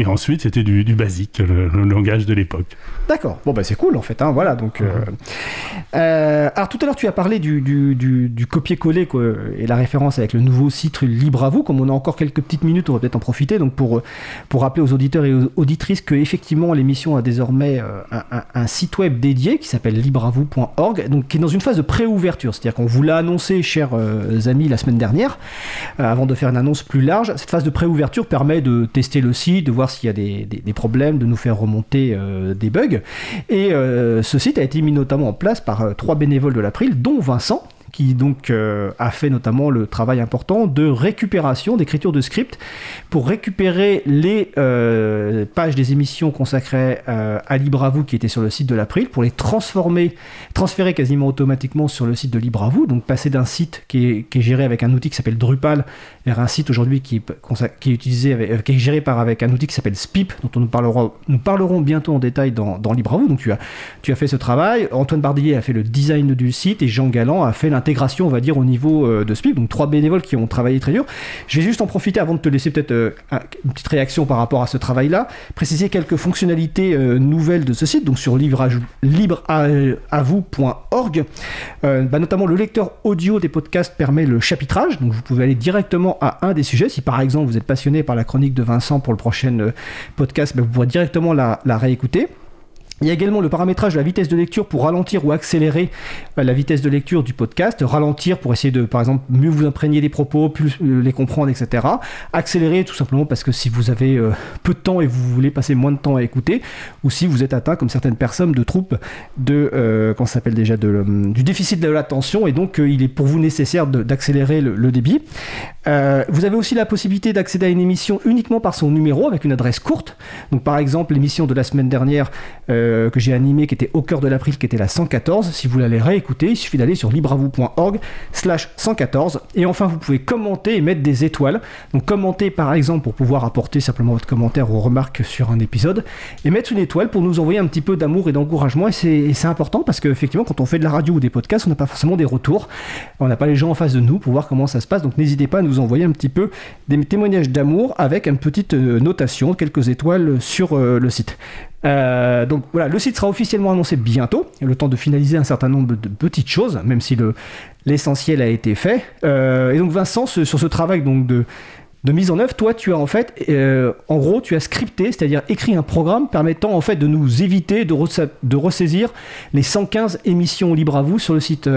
Et ensuite, c'était du, basique, le, langage de l'époque. D'accord. Bon, bah c'est cool en fait. hein, voilà. Donc, euh, euh, alors tout à l'heure, tu as parlé du, du, copier-coller et la référence avec le nouveau site Libre à vous. Comme on a encore quelques petites minutes, on va peut-être en profiter. Donc pour, pour rappeler aux auditeurs et aux auditrices que effectivement l'émission a désormais euh, un, site web dédié qui s'appelle libreavou.org, donc qui est dans une phase de pré-ouverture. C'est-à-dire qu'on vous l'a annoncé, chers amis, la semaine dernière, avant de faire une annonce plus large. Cette phase de pré-ouverture permet de tester le site, de voir s'il y a des, des- problèmes, de nous faire remonter euh, des bugs. Et euh, ce site a été mis notamment en place par euh, trois bénévoles de l'April, dont Vincent qui donc euh, a fait notamment le travail important de récupération, d'écriture de script, pour récupérer les euh, pages des émissions consacrées euh, à Libre à qui étaient sur le site de l'April, pour les transformer, transférer quasiment automatiquement sur le site de Libre à donc passer d'un site qui est, géré avec un outil qui s'appelle Drupal vers un site aujourd'hui qui, est utilisé qui est géré par avec un outil qui s'appelle Spip, dont on nous parlera, nous parlerons bientôt en détail dans, dans Libre à. Donc tu as, tu as fait ce travail. Antoine Bardillier a fait le design du site et Jean Galland a fait l'intégration, on va dire, au niveau euh, de SPIP. Donc trois bénévoles qui ont travaillé très dur. Je vais juste en profiter avant de te laisser peut-être euh, un- une petite réaction par rapport à ce travail-là, préciser quelques fonctionnalités euh, nouvelles de ce site, donc sur libreavou.org. Euh, bah, notamment le lecteur audio des podcasts permet le chapitrage, donc vous pouvez aller directement à un des sujets. Si par exemple vous êtes passionné par la chronique de Vincent pour le prochain podcast, bah, vous pourrez directement la réécouter. Il y a également le paramétrage de la vitesse de lecture pour ralentir ou accélérer euh, la vitesse de lecture du podcast. Ralentir pour essayer de, par exemple, mieux vous imprégner des propos, plus euh, les comprendre, etc. Accélérer tout simplement parce que si vous avez euh, peu de temps et vous voulez passer moins de temps à écouter, ou si vous êtes atteint, comme certaines personnes, de troubles de, euh, s'appelle déjà, de, du déficit de l'attention, et donc il est pour vous nécessaire d'accélérer le, débit. Vous avez aussi la possibilité d'accéder à une émission uniquement par son numéro avec une adresse courte. Donc par exemple l'émission de la semaine dernière que j'ai animée qui était au cœur de l'April qui était la 114. Si vous l'allez réécouter, il suffit d'aller sur libravou.org slash 114. Et enfin vous pouvez commenter et mettre des étoiles. Donc commenter par exemple pour pouvoir apporter simplement votre commentaire ou remarque sur un épisode et mettre une étoile pour nous envoyer un petit peu d'amour et d'encouragement. Et c'est et c'est important parce qu'effectivement quand on fait de la radio ou des podcasts, on n'a pas forcément des retours. On n'a pas les gens en face de nous pour voir comment ça se passe. Donc n'hésitez pas à nous envoyer un petit peu des témoignages d'amour avec une petite euh, notation, quelques étoiles sur euh, le site. Euh, donc voilà, le site sera officiellement annoncé bientôt. Le temps de finaliser un certain nombre de petites choses, même si le l'essentiel a été fait. Euh, et donc Vincent, ce- sur ce travail donc de mise en œuvre, toi, tu as en fait, euh, en gros, tu as scripté, c'est-à-dire écrit un programme permettant en fait de nous éviter de, ressa- de ressaisir les 115 émissions libres à vous sur le site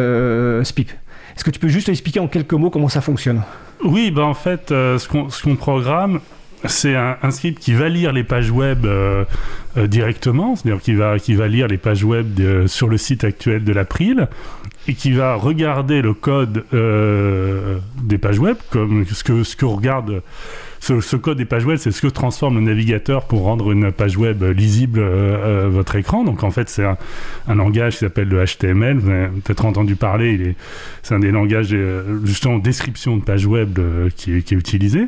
SPIP. Est-ce que tu peux juste expliquer en quelques mots comment ça fonctionne? Oui, bah en fait, ce qu'on programme, c'est un, script qui va lire les pages web euh, euh, directement, c'est-à-dire qui va, qui va lire les pages web sur le site actuel de l'April et qui va regarder le code euh, des pages web, comme ce que, ce que regarde. Ce, ce code des pages web, c'est ce que transforme le navigateur pour rendre une page web lisible euh, euh, votre écran. Donc en fait, c'est un, un langage qui s'appelle le HTML. Vous avez peut-être entendu parler. Il est, c'est un des langages euh, justement description de page web euh, qui, qui est utilisé.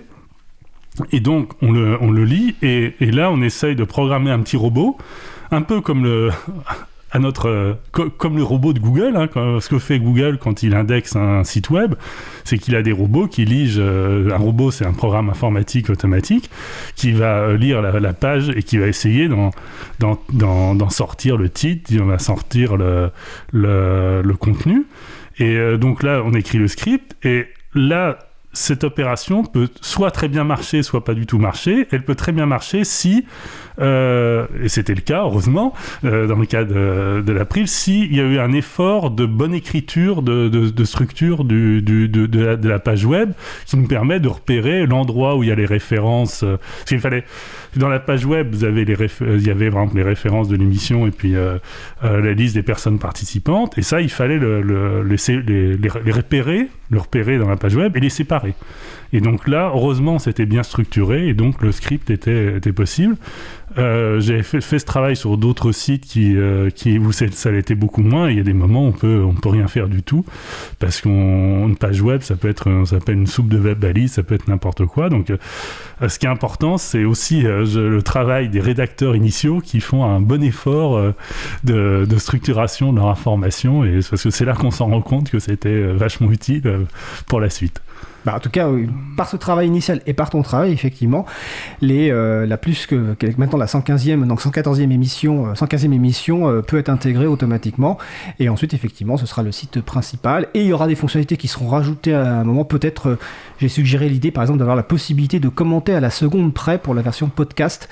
Et donc on le, on le lit et, et là on essaye de programmer un petit robot, un peu comme le à notre co- comme le robot de Google. hein, ce que fait Google quand il indexe un site web, c'est qu'il a des robots qui lisent. euh, un robot, c'est un programme informatique automatique qui va euh, lire la, page et qui va essayer d'en, d'en, d'en- d'en sortir le titre, il va sortir le, le, le contenu. Et euh, donc là, on écrit le script et là, cette opération peut soit très bien marcher, soit pas du tout marcher. Elle peut très bien marcher si, euh, et c'était le cas, heureusement, euh, dans le cas de, de l'April, s'il y a eu un effort de bonne écriture, de, de- de structure du, du- la, de la page web qui nous permet de repérer l'endroit où il y a les références. euh, qu'il fallait, dans la page web, vous avez les réf- il y avait par les références de l'émission et puis euh, euh, la liste des personnes participantes. Et ça, il fallait les, les- les repérer, repérer dans la page web et les séparer. Et donc là, heureusement, c'était bien structuré et donc le script était, était possible. Euh, J'ai fait, fait ce travail sur d'autres sites qui, euh, qui où ça l'était beaucoup moins. Il y a des moments où on peut, on peut rien faire du tout parce qu'une page web, ça peut être, ça peut être une soupe de web balise, ça peut être n'importe quoi. Donc, euh, ce qui est important, c'est aussi euh, le travail des rédacteurs initiaux qui font un bon effort euh, de, de structuration de leur information et parce que c'est là qu'on s'en rend compte que c'était euh, vachement utile pour la suite. Bah, en tout cas, par ce travail initial et par ton travail, effectivement, euh, la plus que, maintenant la 115e, donc 114e émission, euh, 115e émission euh, peut être intégrée automatiquement. Et ensuite, effectivement, ce sera le site principal. Et il y aura des fonctionnalités qui seront rajoutées à un moment. Peut-être, j'ai suggéré l'idée, par exemple, d'avoir la possibilité de commenter à la seconde près pour la version podcast,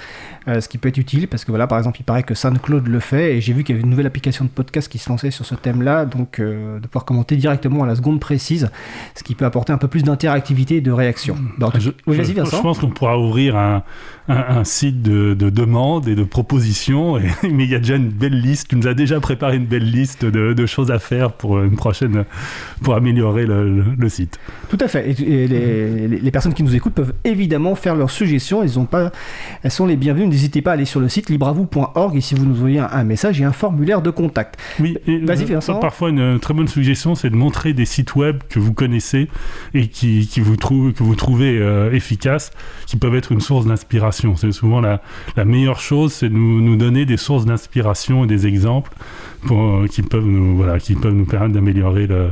ce qui peut être utile parce que voilà, par exemple, il paraît que SoundCloud le fait. Et j'ai vu qu'il y avait une nouvelle application de podcast qui se lançait sur ce thème-là, donc euh, de pouvoir commenter directement à la seconde précise, ce qui peut apporter un peu plus d'interactivité et de réaction. Bah, en tout- Je, oui, je pense qu'on pourra ouvrir un, un- un site de, de demandes et de propositions, et- <laughs> mais il y a déjà une belle liste. Tu nous as déjà préparé une belle liste de, de choses à faire pour une prochaine, pour améliorer le, le- le site. Tout à fait. Et, et les, personnes qui nous écoutent peuvent évidemment faire leurs suggestions. Elles, ont pas, elles sont les bienvenues. N'hésitez pas à aller sur le site libravou.org et si vous nous envoyez un, un message, il y a un formulaire de contact. Oui, et, Vas-y, euh, Vincent. Parfois, une très bonne suggestion, c'est de montrer des sites web que vous connaissez et qui, qui, qui vous trouvent, que vous trouvez euh, efficaces, qui peuvent être une source d'inspiration. C'est souvent la, la meilleure chose, c'est de nous, nous donner des sources d'inspiration et des exemples pour, euh, qui, peuvent nous, voilà, qui peuvent nous permettre d'améliorer le-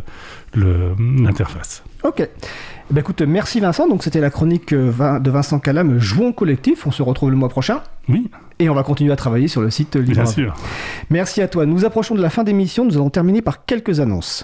le- l'interface. Ok. Eh ben, écoute, merci Vincent. Donc c'était la chronique euh, de Vincent Calam, Jouons collectif. On se retrouve le mois prochain. Oui, Et on va continuer à travailler sur le site Libre. bien sûr. Merci à toi. Nous approchons de la fin d'émission. Nous allons terminer par quelques annonces.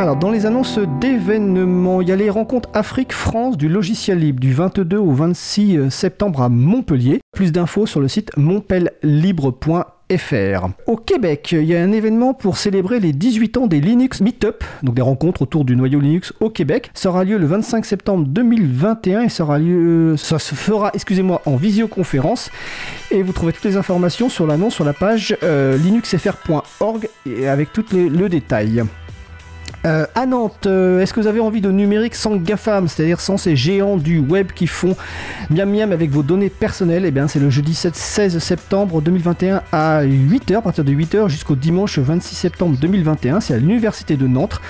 Alors, dans les annonces d'événements, il y a les rencontres Afrique-France du logiciel libre du 22 au 26 septembre à Montpellier. Plus d'infos sur le site montpellibre.fr. Au Québec, il y a un événement pour célébrer les 18 ans des Linux Meetup, donc des rencontres autour du noyau Linux au Québec. Ça aura lieu le 25 septembre 2021 et ça, se fera, excusez-moi, en visioconférence. Et vous trouvez toutes les informations sur l'annonce sur la page euh, linuxfr.org avec tout les- le détail. Euh, à Nantes, euh, est-ce que vous avez envie de numérique sans GAFAM, c'est-à-dire sans ces géants du web qui font miam miam avec vos données personnelles? Eh bien, c'est le jeudi 7 16 septembre 2021 à 8h, à partir de 8h jusqu'au dimanche 26 septembre 2021. C'est à l'Université de Nantes.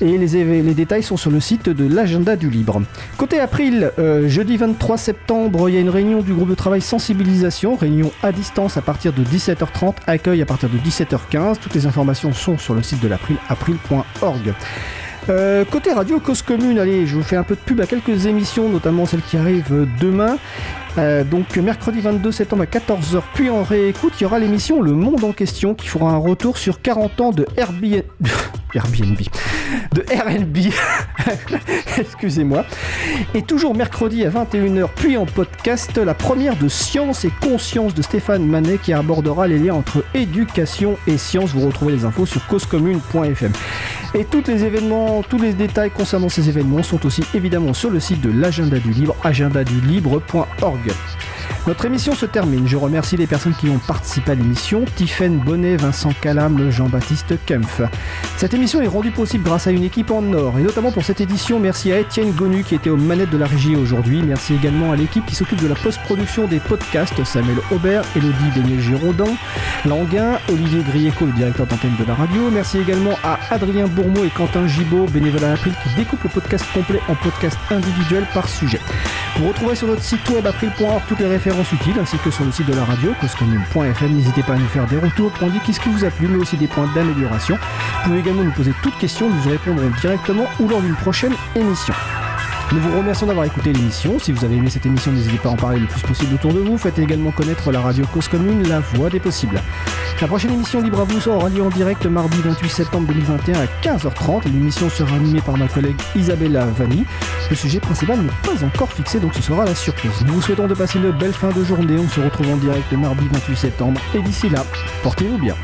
Et les, détails sont sur le site de l'agenda du libre. Côté April, euh, jeudi 23 septembre, il y a une réunion du groupe de travail sensibilisation, réunion à distance à partir de 17h30, accueil à partir de 17h15. Toutes les informations sont sur le site de l'April, april.org. Euh, côté radio Cause Commune, allez, je vous fais un peu de pub à quelques émissions, notamment celle qui arrive demain. Euh, donc mercredi 22 septembre à 14h, puis en réécoute, il y aura l'émission Le Monde en question qui fera un retour sur 40 ans de Airbnb. Airbnb. <laughs> De. <laughs> Excusez-moi. Et toujours mercredi à 21h, puis en podcast, la première de Science et Conscience de Stéphane Manet qui abordera les liens entre éducation et science. Vous retrouvez les infos sur causecommune.fm. Et tous les événements, tous les détails concernant ces événements sont aussi évidemment sur le site de l'agenda du libre, agendadulibre.org. Yes. Notre émission se termine. Je remercie les personnes qui ont participé à l'émission Tiffaine Bonnet, Vincent Calam, Jean-Baptiste Kempf. Cette émission est rendue possible grâce à une équipe en or et notamment pour cette édition, merci à Étienne Gonu qui était aux manettes de la régie aujourd'hui. Merci également à l'équipe qui s'occupe de la post-production des podcasts Samuel Aubert, Elodie Beignet-Giraudin, Languin, Olivier Grieco, le directeur d'antenne de la radio. Merci également à Adrien Bourmeau et Quentin Gibaud, bénévoles à l'April, qui découpent le podcast complet en podcast individuel par sujet. Vous retrouvez sur notre site web april.org toutes les références utiles ainsi que sur le site de la radio causecommune.fm. N'hésitez pas à nous faire des retours pour indiquer ce qui vous a plu, mais aussi des points d'amélioration. Vous pouvez également nous poser toutes questions, nous y répondrons directement ou lors d'une prochaine émission. Nous vous remercions d'avoir écouté l'émission. Si vous avez aimé cette émission, n'hésitez pas à en parler le plus possible autour de vous. Faites également connaître la radio Cause Commune, la voix des possibles. La prochaine émission Libre à vous sera lieu en direct mardi 28 septembre 2021 à 15h30. L'émission sera animée par ma collègue Isabella Vanni. Le sujet principal n'est pas encore fixé, donc ce sera la surprise. Nous vous souhaitons de passer une belle fin de journée. On se retrouve en direct mardi 28 septembre. Et d'ici là, portez-vous bien.